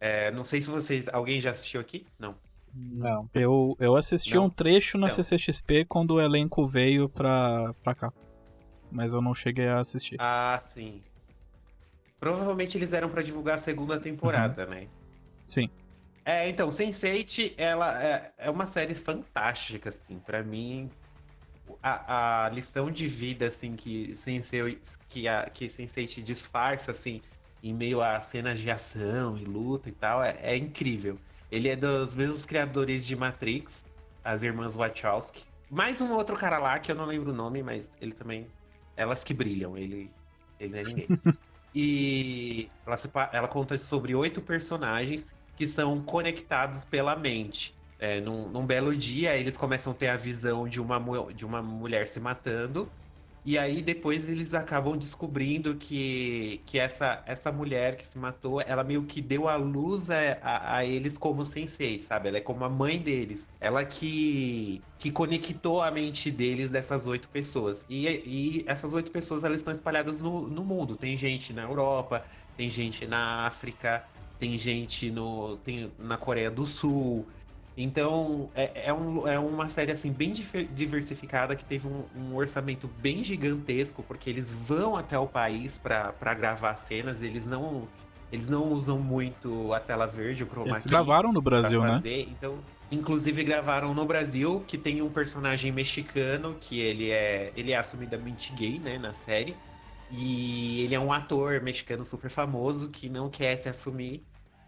É, não sei se vocês. Alguém já assistiu aqui? Não. Não. Eu, eu assisti Não? um trecho na Não. CCXP quando o elenco veio pra, pra cá. Mas eu não cheguei a assistir. Ah, sim. Provavelmente eles eram pra divulgar a segunda temporada, né? Sim. É, então, Sense8, ela é, é uma série fantástica, assim, pra mim. A, a lição de vida, assim, que Sense8, que, a, que Sense8 disfarça, assim, em meio a cenas de ação e luta e tal, é, é incrível. Ele é dos mesmos criadores de Matrix, as irmãs Wachowski. Mais um outro cara lá, que eu não lembro o nome, mas ele também... Elas que brilham, ele, ele não é ninguém. E ela, se ela conta sobre oito personagens que são conectados pela mente. É, num, num belo dia, eles começam a ter a visão de uma, de uma mulher se matando. E aí, depois, eles acabam descobrindo que, que essa, essa mulher que se matou, ela meio que deu a luz a, a, a eles como sensei, sabe? Ela é como a mãe deles. Ela que, que conectou a mente deles dessas oito pessoas. E, e essas oito pessoas, elas estão espalhadas no, no mundo. Tem gente na Europa, tem gente na África, tem gente no, tem, na Coreia do Sul. Então, é, é, um- é uma série assim bem diversificada que teve um, um orçamento bem gigantesco, porque eles vão até o país para gravar cenas, eles não Eles não usam muito a tela verde, o chroma Eles gravaram no Brasil, né? Então, inclusive gravaram no Brasil, que tem um personagem mexicano que ele é, ele é assumidamente gay, né, na série. E ele é um ator mexicano super famoso que não quer se assumir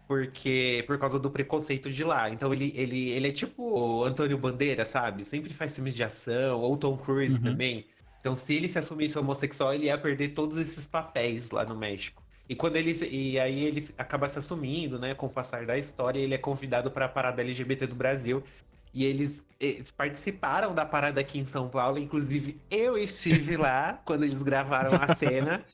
porque por causa do preconceito de lá. Então ele, ele, ele é tipo Antônio Bandeira, sabe? Sempre faz filmes de ação, ou Tom Cruise Uhum. também. Então se ele se assumisse homossexual, ele ia perder todos esses papéis lá no México. E quando ele e aí ele acaba se assumindo, né, com o passar da história, ele é convidado para a parada LGBT do Brasil. E eles participaram da parada aqui em São Paulo, inclusive eu estive lá quando eles gravaram a cena.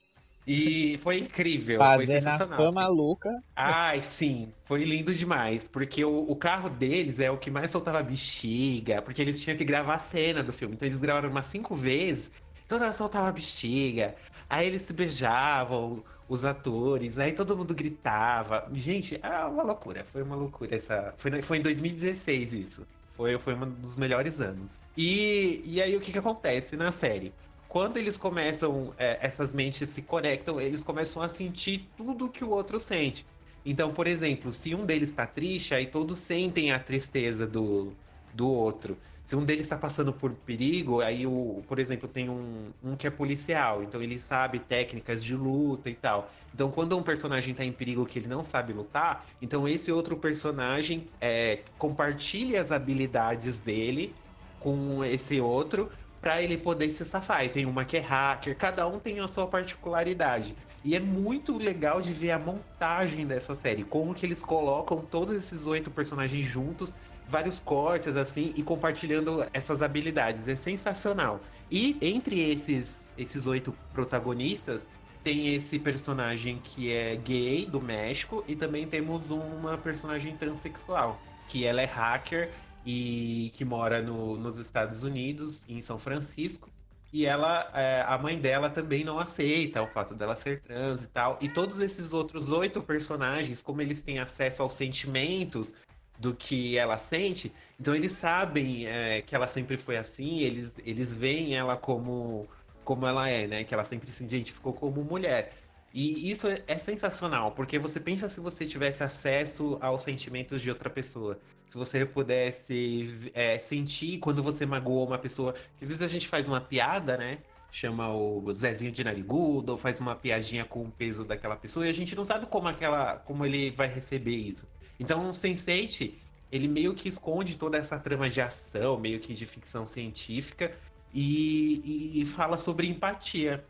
E foi incrível, foi a sensacional. fama assim. louca. Ai, sim, foi lindo demais, porque o, o carro deles é o que mais soltava bexiga, porque eles tinham que gravar a cena do filme, então eles gravaram umas cinco vezes, toda hora soltava bexiga, aí eles se beijavam, os atores, aí todo mundo gritava. Gente, é uma loucura, foi uma loucura essa. Foi, foi em 2016 isso. Foi, foi um dos melhores anos. E, e aí o que, que acontece na série? Quando eles começam, é, essas mentes se conectam, eles começam a sentir tudo que o outro sente. Então, por exemplo, se um deles tá triste, aí todos sentem a tristeza do, do outro. Se um deles está passando por perigo, aí o, por exemplo, tem um, um que é policial, então ele sabe técnicas de luta e tal. Então, quando um personagem tá em perigo que ele não sabe lutar, então esse outro personagem é, compartilha as habilidades dele com esse outro para ele poder se safar. E tem uma que é hacker, cada um tem a sua particularidade. E é muito legal de ver a montagem dessa série, como que eles colocam todos esses oito personagens juntos, vários cortes assim e compartilhando essas habilidades. É sensacional. E entre esses esses oito protagonistas, tem esse personagem que é gay do México e também temos uma personagem transexual, que ela é hacker e que mora no- nos Estados Unidos, em São Francisco. E ela, é, a mãe dela também não aceita o fato dela ser trans e tal. E todos esses outros oito personagens, como eles têm acesso aos sentimentos do que ela sente, então eles sabem é, que ela sempre foi assim, eles, eles veem ela como, como ela é, né? Que ela sempre se identificou como mulher. E isso é, é sensacional, porque você pensa se você tivesse acesso aos sentimentos de outra pessoa. Se você pudesse é, sentir quando você magoou uma pessoa. Às vezes a gente faz uma piada, né? Chama o Zezinho de narigudo, ou faz uma piadinha com o peso daquela pessoa, e a gente não sabe como aquela. como ele vai receber isso. Então o Sense8, ele meio que esconde toda essa trama de ação, meio que de ficção científica, e, e fala sobre empatia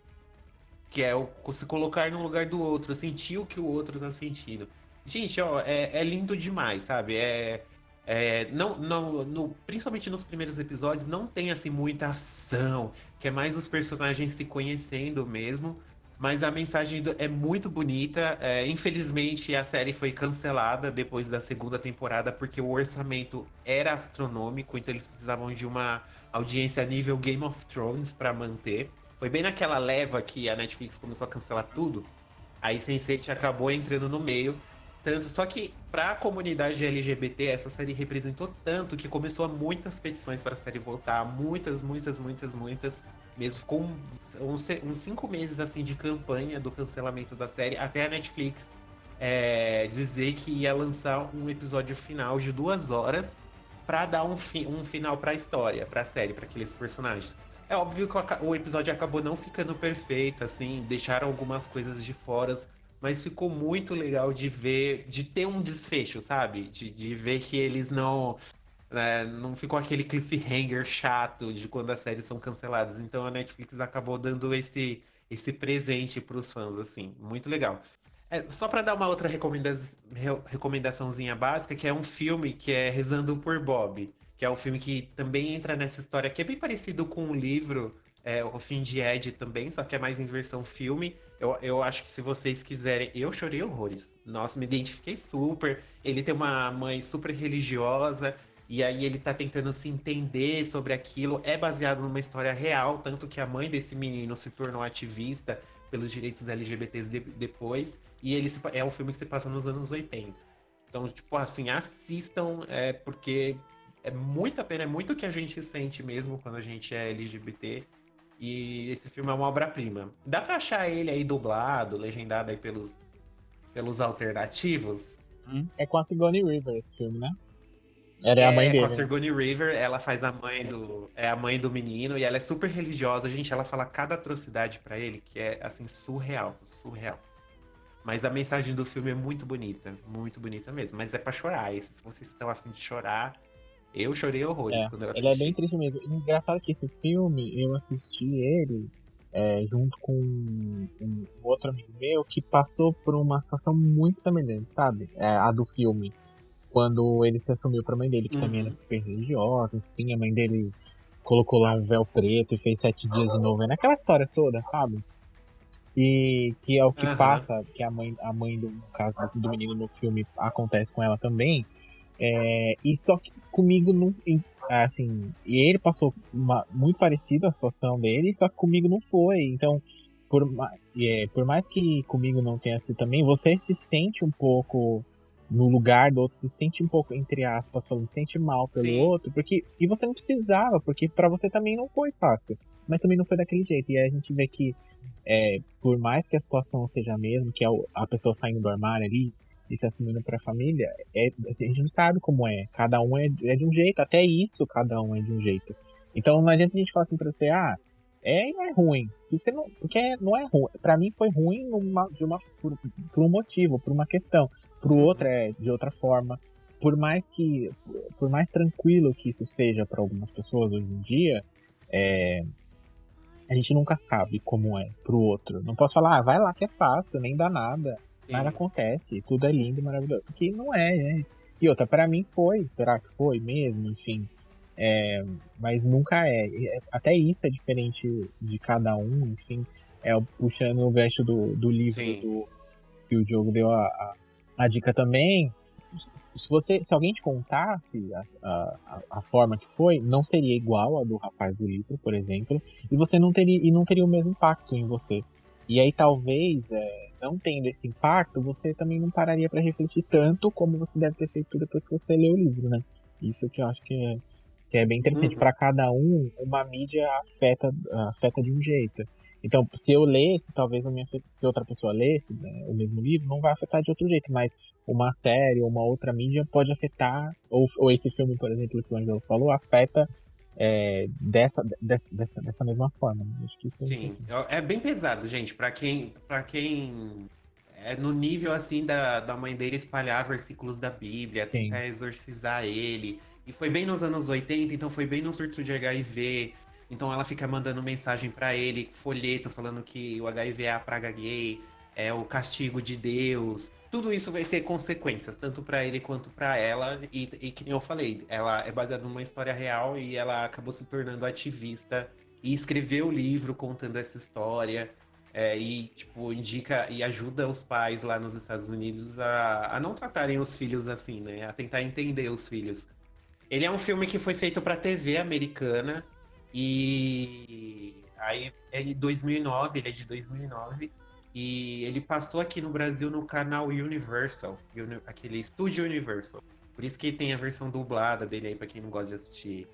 que é o se colocar no lugar do outro, sentir o que o outro tá sentindo. Gente, ó, é, é lindo demais, sabe? É, é, não, não, no, principalmente nos primeiros episódios, não tem assim muita ação, que é mais os personagens se conhecendo mesmo. Mas a mensagem do- é muito bonita. É, infelizmente, a série foi cancelada depois da segunda temporada, porque o orçamento era astronômico, então eles precisavam de uma audiência nível Game of Thrones para manter. Foi bem naquela leva que a Netflix começou a cancelar tudo. Aí Sense8 acabou entrando no meio. Tanto, só que para a comunidade LGBT, essa série representou tanto que começou muitas petições para a série voltar. Muitas, muitas, muitas, muitas. Mesmo um- uns, uns cinco meses assim de campanha do cancelamento da série, até a Netflix é, dizer que ia lançar um episódio final de duas horas para dar um, fi- um final para a história, para a série, para aqueles personagens. É óbvio que o episódio acabou não ficando perfeito, assim, deixaram algumas coisas de fora, mas ficou muito legal de ver, de ter um desfecho, sabe? De, de ver que eles não. né, não ficou aquele cliffhanger chato de quando as séries são canceladas. Então a Netflix acabou dando esse, esse presente pros fãs, assim. Muito legal. É, só pra dar uma outra recomenda re- recomendaçãozinha básica, que é um filme que é Rezando por Bob, que é um filme que também entra nessa história, que é bem parecido com o livro é, O Fim de Ed também, só que é mais em versão filme. Eu, eu acho que se vocês quiserem. Eu chorei horrores. Nossa, me identifiquei super. Ele tem uma mãe super religiosa. E aí ele tá tentando se entender sobre aquilo. É baseado numa história real, tanto que a mãe desse menino se tornou ativista pelos direitos LGBTs de- depois. E ele se é um filme que se passa nos anos 80. Então, tipo assim, assistam, é, porque é muita pena, é muito o que a gente sente mesmo quando a gente é LGBT. E esse filme é uma obra-prima. Dá pra achar ele aí dublado, legendado aí pelos, pelos alternativos. É com a Sigourney Weaver esse filme, né? Era a mãe é, dele. Com a? Sigourney Weaver, ela faz a mãe do. É a mãe do menino e ela é super religiosa. Gente, ela fala cada atrocidade pra ele que é assim, surreal. Surreal. Mas a mensagem do filme é muito bonita. Muito bonita mesmo. Mas é pra chorar. Esse, se vocês estão afim de chorar, eu chorei horrores É, quando eu Ele assisti. é bem triste mesmo. Engraçado que esse filme, eu assisti ele é, junto com um, um outro amigo meu que passou por uma situação muito semelhante, sabe? É, a do filme. Quando ele se assumiu pra mãe dele, que também Uhum. era super religiosa, enfim, a mãe dele colocou lá um véu preto e fez sete dias de novena. Aquela história toda, sabe? E que é o que Aham. passa, que a mãe, a mãe do caso do, do menino no filme acontece com ela também. É, e só que comigo não. Assim, e ele passou uma, muito parecido a situação dele, só que comigo não foi. Então, por, é, por mais que comigo não tenha sido também, você se sente um pouco no lugar do outro, se sente um pouco, entre aspas, falando, se sente mal pelo Sim. outro, porque. E você não precisava, porque pra você também não foi fácil. Mas também não foi daquele jeito. E aí a gente vê que, é, por mais que a situação seja a mesma, que é a pessoa saindo do armário ali e se assumindo pra família, é, assim, a gente não sabe como é. Cada um é, é de um jeito, até isso cada um é de um jeito. Então não adianta a gente falar assim pra você, ah, é e não é ruim. Se você não, porque não é ruim. Pra mim foi ruim numa, de uma, por, por um motivo, por uma questão. Pro outro é de outra forma. Por mais que, por mais tranquilo que isso seja pra algumas pessoas hoje em dia, é, a gente nunca sabe como é pro outro. Não posso falar, ah, vai lá que é fácil, nem dá nada. Nada acontece, tudo é lindo e maravilhoso. Porque não é, né? E outra, pra mim foi, será que foi mesmo? Enfim. É, mas nunca é. É- Até isso é diferente de cada um, enfim. É, puxando o gancho do, do livro do, que o Diogo deu a, a, a dica também. Se, você, se alguém te contasse a, a, a- a forma que foi, não seria igual a do rapaz do livro, por exemplo, e você não teria, e não teria o mesmo impacto em você. E aí talvez, é, não tendo esse impacto, você também não pararia para refletir tanto como você deve ter feito depois que você lê o livro, né? Isso que eu acho que é, que é bem interessante. Uhum. Para cada um, uma mídia afeta, afeta de um jeito. Então, se eu lesse, talvez afete, se outra pessoa lesse né, o mesmo livro, não vai afetar de outro jeito, mas uma série ou uma outra mídia pode afetar, ou, ou esse filme, por exemplo, que o Angelo falou, afeta é, dessa, dessa, dessa, mesma forma. né? Acho que isso é Sim, é bem pesado, gente. Pra quem, para quem é no nível assim da, da mãe dele espalhar versículos da Bíblia, Sim. tentar exorcizar ele. E foi bem nos anos 80, então foi bem no surto de HIV. Então ela fica mandando mensagem pra ele, folheto falando que o HIV é a praga gay, é o castigo de Deus. Tudo isso vai ter consequências, tanto pra ele quanto pra ela. E, e que nem eu falei, ela é baseada numa história real e ela acabou se tornando ativista e escreveu o livro contando essa história. é, e, tipo, indica e ajuda os pais lá nos Estados Unidos a, a não tratarem os filhos assim, né? A tentar entender os filhos. Ele é um filme que foi feito pra TV americana e aí é de 2009, ele é de 2009 e ele passou aqui no Brasil no canal Universal, Uni- aquele Estúdio Universal. Por isso que tem a versão dublada dele aí pra quem não gosta de assistir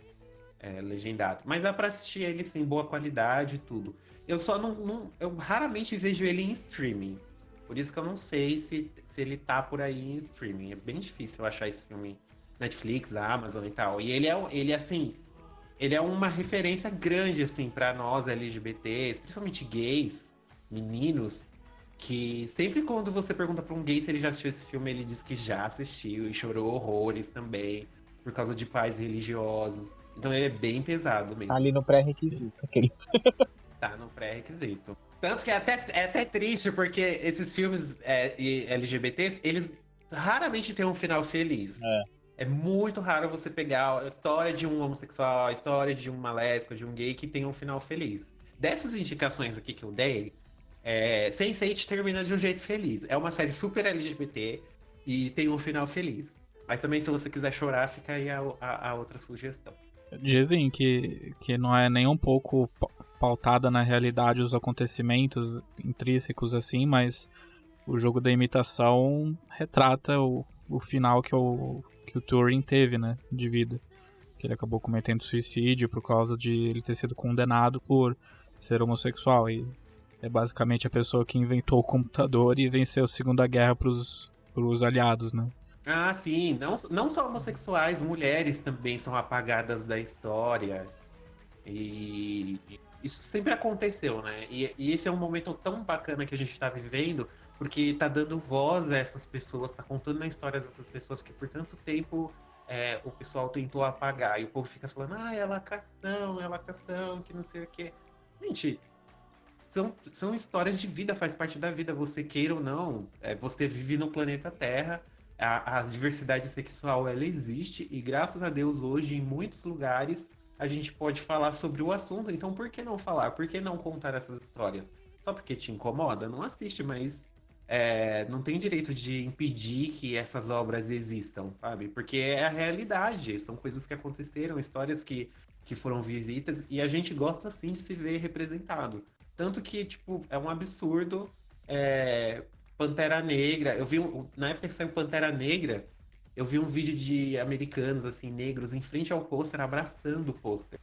é, legendado. Mas dá pra assistir ele sem boa qualidade e tudo. Eu só não, não- Eu raramente vejo ele em streaming. Por isso que eu não sei se, se ele tá por aí em streaming. É bem difícil eu achar esse filme Netflix, Amazon e tal. E ele é, ele assim, ele é uma referência grande assim para nós LGBTs, principalmente gays, meninos, que sempre quando você pergunta para um gay se ele já assistiu esse filme, ele diz que já assistiu e chorou horrores também por causa de pais religiosos. Então ele é bem pesado mesmo. Ali no pré-requisito. Aqueles... Tá no pré-requisito. Tanto que é até, é até triste, porque esses filmes é, LGBTs, eles raramente têm um final feliz. É. É muito raro você pegar a história de um homossexual, a história de uma lésbica, de um gay que tenha um final feliz. Dessas indicações aqui que eu dei, é, Sense8 termina de um jeito feliz. É uma série super LGBT e tem um final feliz. Mas também, se você quiser chorar, fica aí a, a- a outra sugestão. Dizem que, que não é nem um pouco pa- pautada na realidade os acontecimentos intrínsecos assim, mas o jogo da imitação retrata o, o final que o, que o Turing teve, né, de vida. Que ele acabou cometendo suicídio por causa de ele ter sido condenado por ser homossexual. E é basicamente a pessoa que inventou o computador e venceu a Segunda Guerra pros, pros aliados, né? Ah, sim. Não, não só homossexuais, mulheres também são apagadas da história. E isso sempre aconteceu, né? E, e esse é um momento tão bacana que a gente está vivendo, porque tá dando voz a essas pessoas, tá contando a história dessas pessoas que por tanto tempo é, o pessoal tentou apagar. E o povo fica falando, ah, é lacração, é lacração, que não sei o quê. Gente, são, são histórias de vida, faz parte da vida, você queira ou não. É, você vive no planeta Terra, a, a diversidade sexual ela existe, e graças a Deus hoje, em muitos lugares, a gente pode falar sobre o assunto. Então, por que não falar? Por que não contar essas histórias? Só porque te incomoda? Não assiste, mas é, não tem direito de impedir que essas obras existam, sabe? Porque é a realidade, são coisas que aconteceram, histórias que, que foram visitas, e a gente gosta sim de se ver representado. Tanto que, tipo, é um absurdo. É, Pantera Negra. Eu vi, na época que saiu Pantera Negra, eu vi um vídeo de americanos, assim, negros, em frente ao pôster, abraçando o pôster.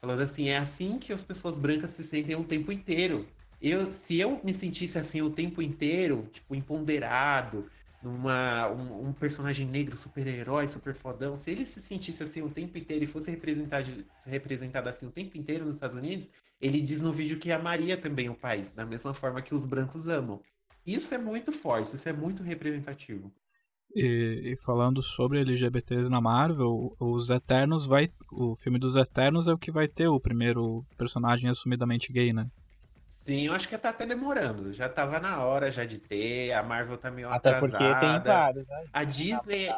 Falando assim, é assim que as pessoas brancas se sentem o tempo inteiro. Eu, se eu me sentisse assim o tempo inteiro, tipo, empoderado, numa, um, um personagem negro, super-herói, super fodão, se ele se sentisse assim o tempo inteiro e fosse representado, representado assim o tempo inteiro nos Estados Unidos, ele diz no vídeo que amaria também o país, da mesma forma que os brancos amam. Isso é muito forte, isso é muito representativo. E, e, falando sobre LGBTs na Marvel, os Eternos vai. O filme dos Eternos é o que vai ter o primeiro personagem assumidamente gay, né? Sim, eu acho que tá até demorando. Já tava na hora já de ter. A Marvel tá meio Até atrasada. porque tem vários, né? A Disney.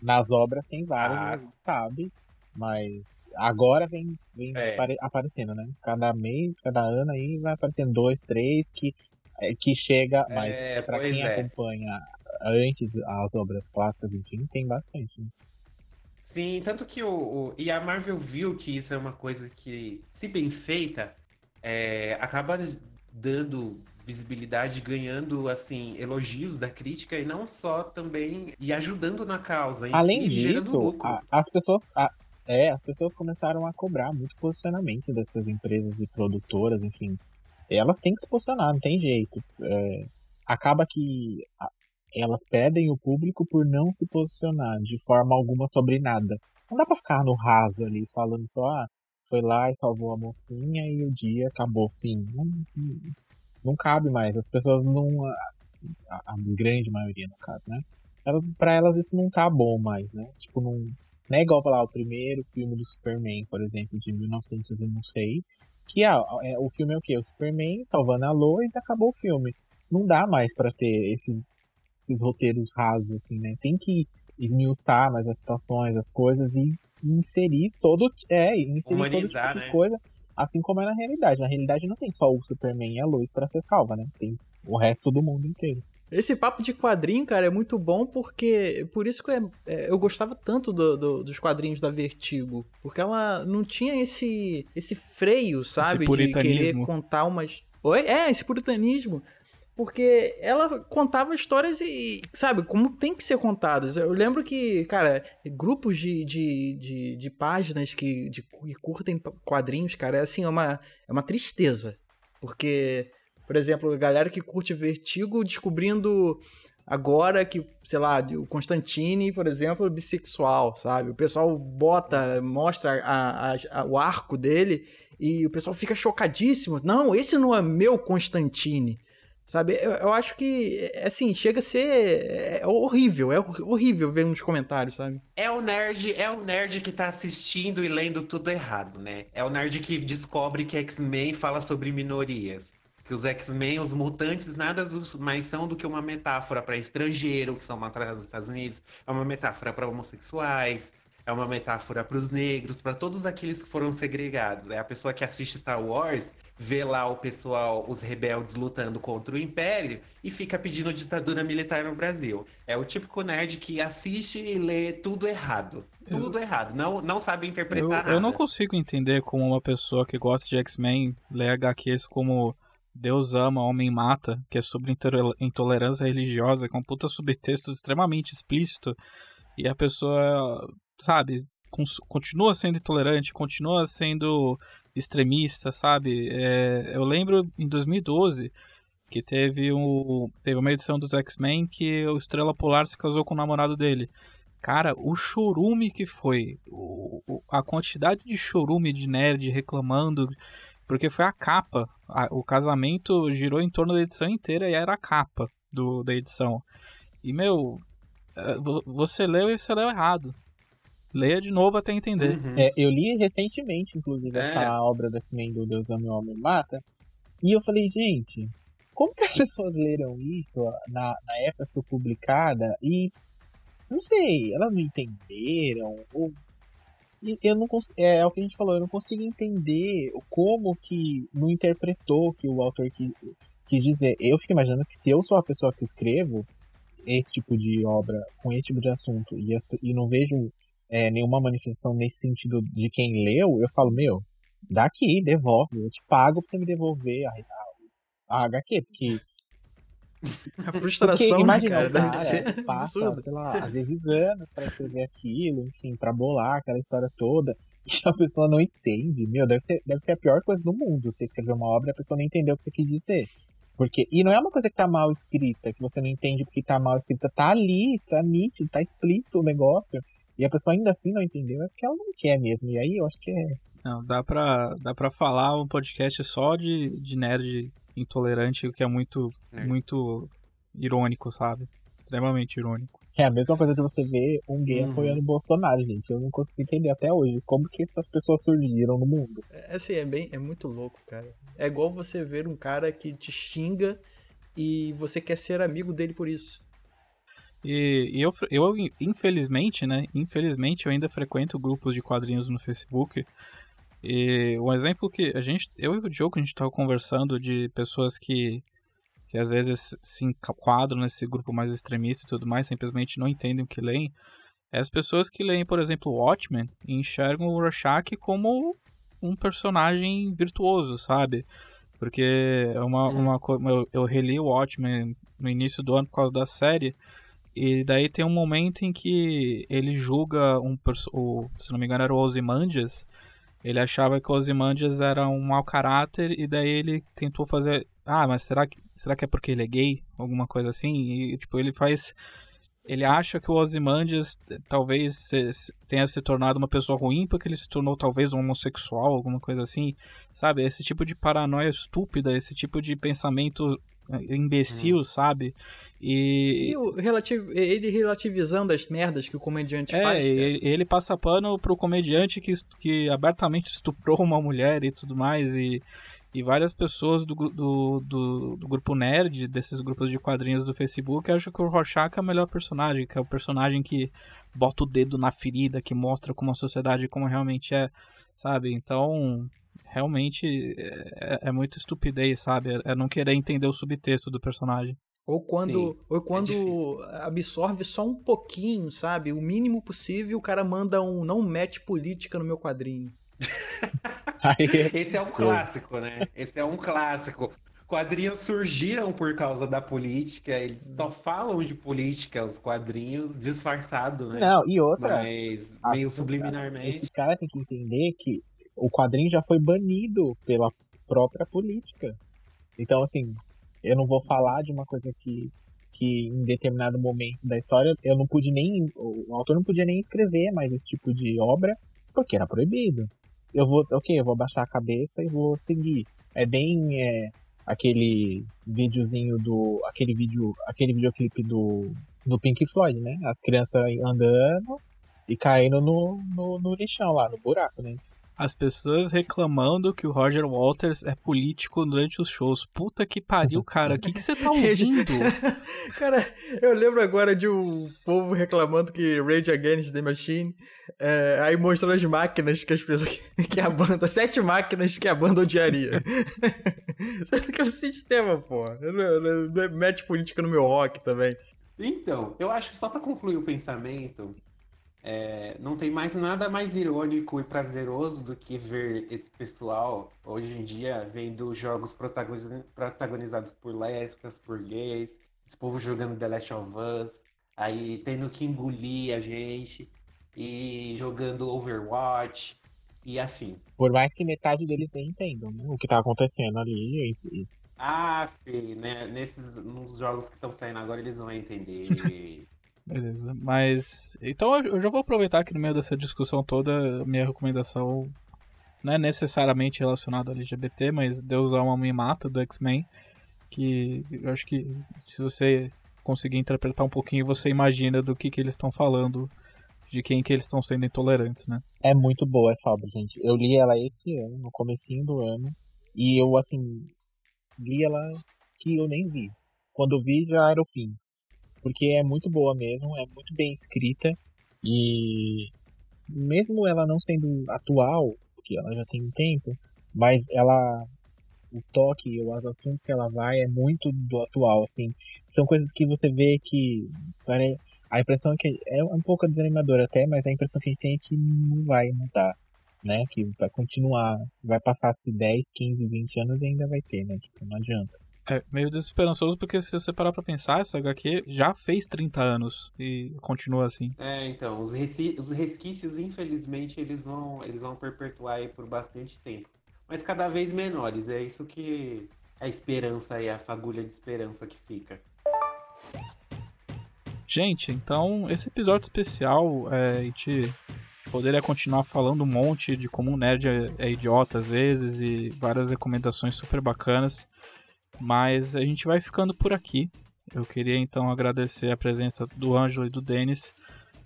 Nas obras tem vários, ah. sabe? Mas agora vem, vem é. apare aparecendo, né? Cada mês, cada ano aí vai aparecendo dois, três que, é, que chega. Mas é, pra quem é. acompanha antes as obras clássicas, enfim, tem bastante. Né? Sim, tanto que o, o, E a Marvel viu que isso é uma coisa que, se bem feita, é, acaba dando visibilidade, ganhando assim elogios da crítica e não só também e ajudando na causa. Além si, disso, a, as pessoas a, é, as pessoas começaram a cobrar muito posicionamento dessas empresas e produtoras, enfim, elas têm que se posicionar, não tem jeito. É, acaba que a, elas pedem o público por não se posicionar de forma alguma sobre nada. Não dá pra ficar no raso ali falando só, ah, foi lá e salvou a mocinha e o dia acabou, fim. Não, não cabe mais. As pessoas não. A, a grande maioria, no caso, né? Elas, pra elas isso não tá bom mais, né? Tipo, não, não é igual lá o primeiro filme do Superman, por exemplo, de 1900 e não sei. Que ah, é, o filme é o quê? O Superman salvando a Lois e acabou o filme. Não dá mais para ter esses, esses roteiros rasos, assim, né? Tem que esmiuçar mais as situações, as coisas e inserir todo. É, inserir Humanizar, todo tipo né? coisa. Assim como é na realidade. Na realidade não tem só o Superman e a Lois para ser salva, né? Tem o resto do mundo inteiro. Esse papo de quadrinho, cara, é muito bom porque. Por isso que é, é, eu gostava tanto do, do, dos quadrinhos da Vertigo. Porque ela não tinha esse, esse freio, sabe? Esse de querer contar umas. Oi? É, esse puritanismo. Porque ela contava histórias e, sabe, como tem que ser contadas. Eu lembro que, cara, grupos de, de, de, de páginas que, de, que curtem quadrinhos, cara, é assim, é uma, é uma tristeza. Porque, por exemplo, a galera que curte Vertigo descobrindo agora que, sei lá, o Constantine, por exemplo, é bissexual, sabe? O pessoal bota, mostra a, a, a, o arco dele e o pessoal fica chocadíssimo. Não, esse não é meu Constantine. Sabe? Eu, eu, acho que, assim, chega a ser é horrível. É horrível ver nos comentários, sabe? É o nerd, é o nerd que tá assistindo e lendo tudo errado, né? É o nerd que descobre que X-Men fala sobre minorias. Que os X-Men, os mutantes, nada mais são do que uma metáfora para estrangeiro, que são maltratados nos Estados Unidos, é uma metáfora para homossexuais, é uma metáfora para os negros, para todos aqueles que foram segregados. É a pessoa que assiste Star Wars, vê lá o pessoal, os rebeldes lutando contra o Império e fica pedindo ditadura militar no Brasil. É o típico nerd que assiste e lê tudo errado. Tudo eu, errado. Não, não sabe interpretar eu, nada. Eu não consigo entender como uma pessoa que gosta de X-Men lê HQs como Deus ama, homem mata, que é sobre intolerância religiosa, com puta subtexto extremamente explícito. E a pessoa sabe, continua sendo intolerante, continua sendo extremista, sabe? É, eu lembro em 2012 que teve, um, teve uma edição dos X-Men que o Estrela Polar se casou com o namorado dele. Cara, o chorume que foi, o, a quantidade de chorume de nerd reclamando, porque foi a capa. A, o casamento girou em torno da edição inteira e era a capa do, da edição. E, meu, é, você leu e você leu errado. Leia de novo até entender. Uhum. É, eu li recentemente, inclusive, é. essa obra do X-Men do Deus Ame o Homem Mata. E eu falei, gente, como que as pessoas leram isso na, na época que foi publicada e não sei, elas não entenderam ou eu não é, é o que a gente falou, eu não consigo entender como que não interpretou o que o autor quis, quis dizer. Eu fico imaginando que se eu sou a pessoa que escrevo esse tipo de obra com esse tipo de assunto e, e não vejo é, nenhuma manifestação nesse sentido de quem leu, eu falo, meu, daqui, devolve, eu te pago pra você me devolver a, a, a HQ, porque a frustração, Porque, imagina, cara, cara ser passa, sei lá, às vezes anos para escrever aquilo, enfim, para bolar aquela história toda, e a pessoa não entende. Meu, deve ser, deve ser a pior coisa do mundo você escrever uma obra e a pessoa não entender o que você quis dizer. Porque, e não é uma coisa que tá mal escrita, que você não entende porque tá mal escrita, tá ali, tá nítido, tá explícito o negócio, e a pessoa ainda assim não entendeu, é porque ela não quer mesmo. E aí eu acho que é. Não, dá pra, dá pra falar um podcast só de, de nerd intolerante, o que é muito, é. muito irônico, sabe? Extremamente irônico. É a mesma coisa de você ver um gay uhum. apoiando o Bolsonaro, gente. Eu não consigo entender até hoje como que essas pessoas surgiram no mundo. É assim, é bem, é muito louco, cara. É igual você ver um cara que te xinga e você quer ser amigo dele por isso. E, e eu, eu, infelizmente, né? Infelizmente, eu ainda frequento grupos de quadrinhos no Facebook e um exemplo que a gente, eu e o Diogo, a gente estava conversando de pessoas que, que às vezes se enquadram nesse grupo mais extremista e tudo mais, simplesmente não entendem o que leem. É as pessoas que leem, por exemplo, Watchmen e enxergam o Rorschach como um personagem virtuoso, sabe? Porque é uma, uma, eu, eu reli o Watchmen no início do ano por causa da série. E daí tem um momento em que ele julga um o, se não me engano era o Ozymandias, ele achava que o Ozymandias era um mau caráter e daí ele tentou fazer, ah, mas será que será que é porque ele é gay, alguma coisa assim? E tipo, ele faz ele acha que o Ozymandias talvez tenha se tornado uma pessoa ruim porque ele se tornou talvez um homossexual, alguma coisa assim, sabe? Esse tipo de paranoia estúpida, esse tipo de pensamento imbecil, hum. sabe? E, e ele relativizando as merdas que o comediante é, faz. É, ele passa pano pro comediante que, que abertamente estuprou uma mulher e tudo mais. E, e várias pessoas do, do, do, do, grupo nerd, desses grupos de quadrinhos do Facebook, acham que o Rorschach é o melhor personagem, que é o personagem que bota o dedo na ferida, que mostra como a sociedade como realmente é, sabe? Então, realmente é, é muito estupidez, sabe? É, é não querer entender o subtexto do personagem. Ou quando, ou é quando é absorve só um pouquinho, sabe? O mínimo possível, o cara manda um não mete política no meu quadrinho. Esse é um clássico, né? Esse é um clássico. Quadrinhos surgiram por causa da política, eles só falam de política, os quadrinhos, disfarçado, né? Não, e outra. Mas meio subliminarmente. Esse cara tem que entender que o quadrinho já foi banido pela própria política. Então, assim, eu não vou falar de uma coisa que, que em determinado momento da história eu não pude nem. O autor não podia nem escrever mais esse tipo de obra, porque era proibido. Eu vou, ok, eu vou baixar a cabeça e vou seguir. É bem é, aquele videozinho do. aquele vídeo. aquele videoclipe do. do Pink Floyd, né? As crianças andando e caindo no, no, no lixão lá, no buraco, né? As pessoas reclamando que o Roger Walters é político durante os shows. Puta que pariu, cara. O que, que você tá ouvindo? cara, eu lembro agora de um povo reclamando que Rage Against the Machine. É, aí mostrou as máquinas que as pessoas. que a banda. Sete máquinas que a banda odiaria. Certo que é o sistema, pô. Mete política no meu rock também. Então, eu acho que só para concluir o pensamento, é, não tem mais nada mais irônico e prazeroso do que ver esse pessoal hoje em dia vendo jogos protagonizados por lésbicas, por gays, esse povo jogando The Last of Us, aí tendo que engolir a gente e jogando Overwatch e afins. Por mais que metade deles nem entendam né, o que tá acontecendo ali. E, ah, Fê, né? Nesses nos jogos que estão saindo agora, eles vão entender. Beleza, mas. Então eu já vou aproveitar que no meio dessa discussão toda, minha recomendação não é necessariamente relacionada ao LGBT, mas Deus ama me mata do X-Men. Que eu acho que se você conseguir interpretar um pouquinho, você imagina do que, que eles estão falando, de quem que eles estão sendo intolerantes, né? É muito boa essa obra, gente. Eu li ela esse ano, no comecinho do ano, e eu, assim, li ela que eu nem vi. Quando vi já era o fim. Porque é muito boa mesmo, é muito bem escrita e mesmo ela não sendo atual, porque ela já tem um tempo, mas ela o toque, os assuntos que ela vai é muito do atual, assim. São coisas que você vê que a impressão é que é um pouco desanimadora até, mas a impressão que a gente tem é que não vai mudar né? Que vai continuar, vai passar se 10, 15, 20 anos e ainda vai ter, né? Tipo, não adianta. É meio desesperançoso porque se você parar pra pensar, essa HQ já fez 30 anos e continua assim. É, então, os, os resquícios, infelizmente, eles vão, eles vão perpetuar aí por bastante tempo. Mas cada vez menores, é isso que é a esperança aí, a fagulha de esperança que fica. Gente, então esse episódio especial é, a gente poderia continuar falando um monte de como um nerd é, é idiota às vezes e várias recomendações super bacanas, mas a gente vai ficando por aqui. Eu queria então agradecer a presença do Ângelo e do Denis.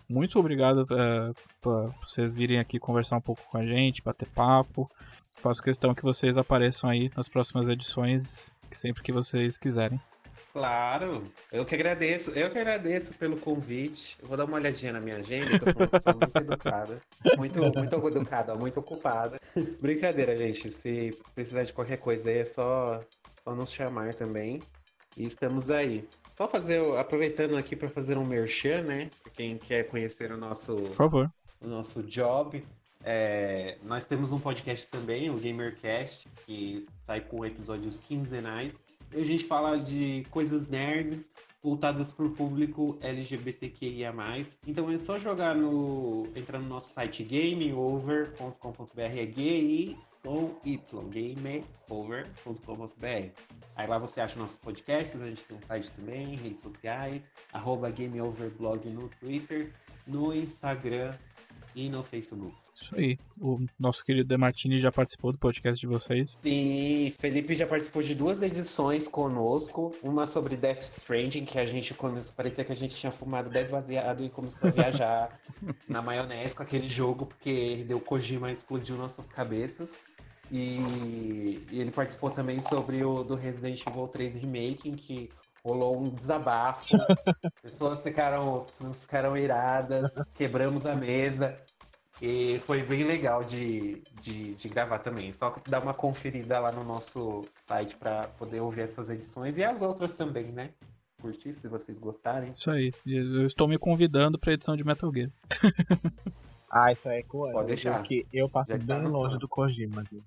Muito obrigado é, por vocês virem aqui conversar um pouco com a gente, bater papo. Faço questão que vocês apareçam aí nas próximas edições, sempre que vocês quiserem. Claro, eu que agradeço, eu que agradeço pelo convite. Eu vou dar uma olhadinha na minha agenda, que eu sou uma muito educada, muito, muito educada, muito ocupada. Brincadeira, gente. Se precisar de qualquer coisa aí, é só, só nos chamar também. E estamos aí. Só fazer, aproveitando aqui para fazer um merchan, né? Quem quer conhecer o nosso, Por favor. o nosso job. É, nós temos um podcast também, o GamerCast, que sai com episódios quinzenais a gente fala de coisas nerds voltadas para o público LGBTQIA+. Então é só jogar no... entrar no nosso site gameover.com.br, é GI com Y, gameover.com.br. Aí lá você acha nossos podcasts, a gente tem um site também, redes sociais, arroba GameOverblog no Twitter, no Instagram e no Facebook. Isso aí. O nosso querido Demartini já participou do podcast de vocês. Sim, Felipe já participou de duas edições conosco. Uma sobre Death Stranding, que a gente começou, parecia que a gente tinha fumado 10 baseado e começou a viajar na maionese com aquele jogo, porque deu Kojima explodiu nossas cabeças. E, e, ele participou também sobre o do Resident Evil 3 Remake, em que rolou um desabafo. pessoas ficaram, pessoas ficaram iradas, quebramos a mesa. E foi bem legal de, de, de, gravar também. Só dar uma conferida lá no nosso site para poder ouvir essas edições e as outras também, né? Curtir se vocês gostarem. Isso aí. Eu estou me convidando para edição de Metal Gear. ah, isso aí é cool. Pode deixar. Porque eu passo Já bem longe do Kojima, gente.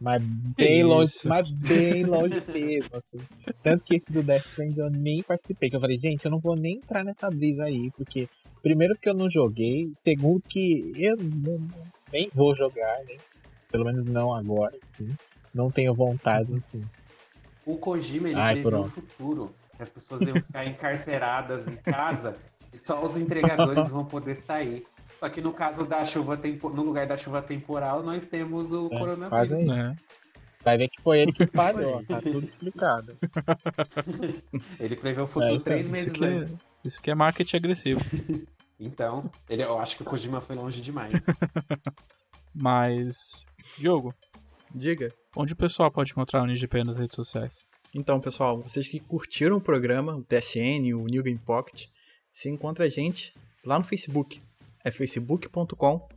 Mas bem longe, mas bem longe mesmo, assim. Tanto que esse do Death Stranding eu nem participei. Que eu falei, gente, eu não vou nem entrar nessa brisa aí, porque Primeiro que eu não joguei, segundo que eu não, nem vou jogar, né? Pelo menos não agora, sim. Não tenho vontade, assim. O Kojima, ele Ai, o futuro. Que as pessoas iam ficar encarceradas em casa e só os entregadores vão poder sair. Só que no caso da chuva tempo... no lugar da chuva temporal, nós temos o é, coronavírus. Né? Vai ver que foi ele que espalhou, tá tudo explicado. ele prevê o futuro é, então, três meses que, é- antes. Isso que é marketing agressivo. então, ele, eu acho que o Kojima foi longe demais. Mas, Diogo. Diga. Onde o pessoal pode encontrar o NGP nas redes sociais? Então, pessoal, vocês que curtiram o programa, o TSN, o New Game Pocket, você encontra a gente lá no Facebook. É facebook.com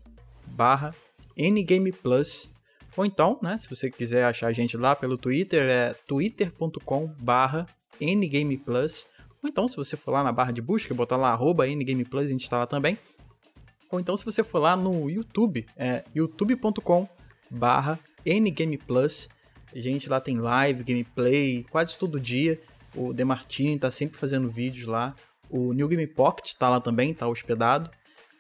barra ngameplus ou então, né, se você quiser achar a gente lá pelo Twitter, é twitter.com barra ngameplus. Ou então, se você for lá na barra de busca, botar lá arroba ngameplus, a gente está lá também. Ou então, se você for lá no YouTube, é youtube.com barra ngameplus. A gente lá tem live, gameplay, quase todo dia. O Demartini tá sempre fazendo vídeos lá. O New Game Pocket tá lá também, tá hospedado.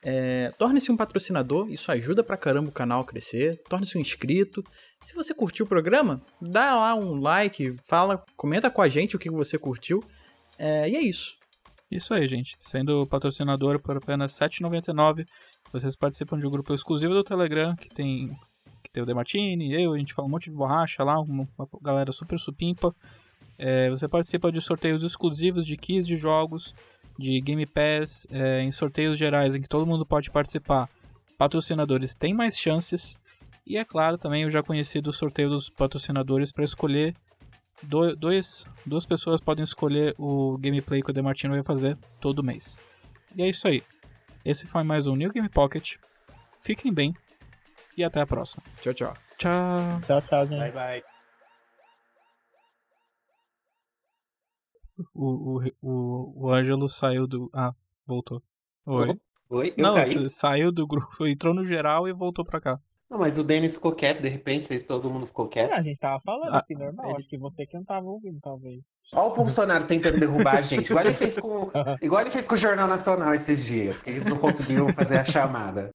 É, Torne-se um patrocinador, isso ajuda pra caramba o canal a crescer. Torne-se um inscrito. Se você curtiu o programa, dá lá um like, fala, comenta com a gente o que você curtiu. É, e é isso. Isso aí, gente. Sendo patrocinador por apenas R$ 7,99, vocês participam de um grupo exclusivo do Telegram que tem, que tem o Demartini, eu, a gente fala um monte de borracha lá, uma, galera super supimpa. É, você participa de sorteios exclusivos de keys de jogos, de Game Pass, é, em sorteios gerais em que todo mundo pode participar. Patrocinadores têm mais chances. E é claro, também o já conhecido sorteio dos patrocinadores para escolher. Do, dois, duas pessoas podem escolher o gameplay que o Demartino vai fazer todo mês. E é isso aí. Esse foi mais um New Game Pocket. Fiquem bem e até a próxima. Tchau, tchau. Tchau. Tchau, tchau, gente. Bye, bye. O, o, o, o Ângelo saiu do. Ah, voltou. Oi. Oi, eu Não, caí. saiu do grupo, entrou no geral e voltou pra cá. Não, mas o Denis ficou quieto, de repente, todo mundo ficou quieto. Ah, a gente tava falando Ah, aqui normal. ele- Acho que você que não tava ouvindo, talvez. Olha o Bolsonaro tentando derrubar a gente, igual ele fez com, igual ele fez com o Jornal Nacional esses dias, que eles não conseguiram fazer a chamada.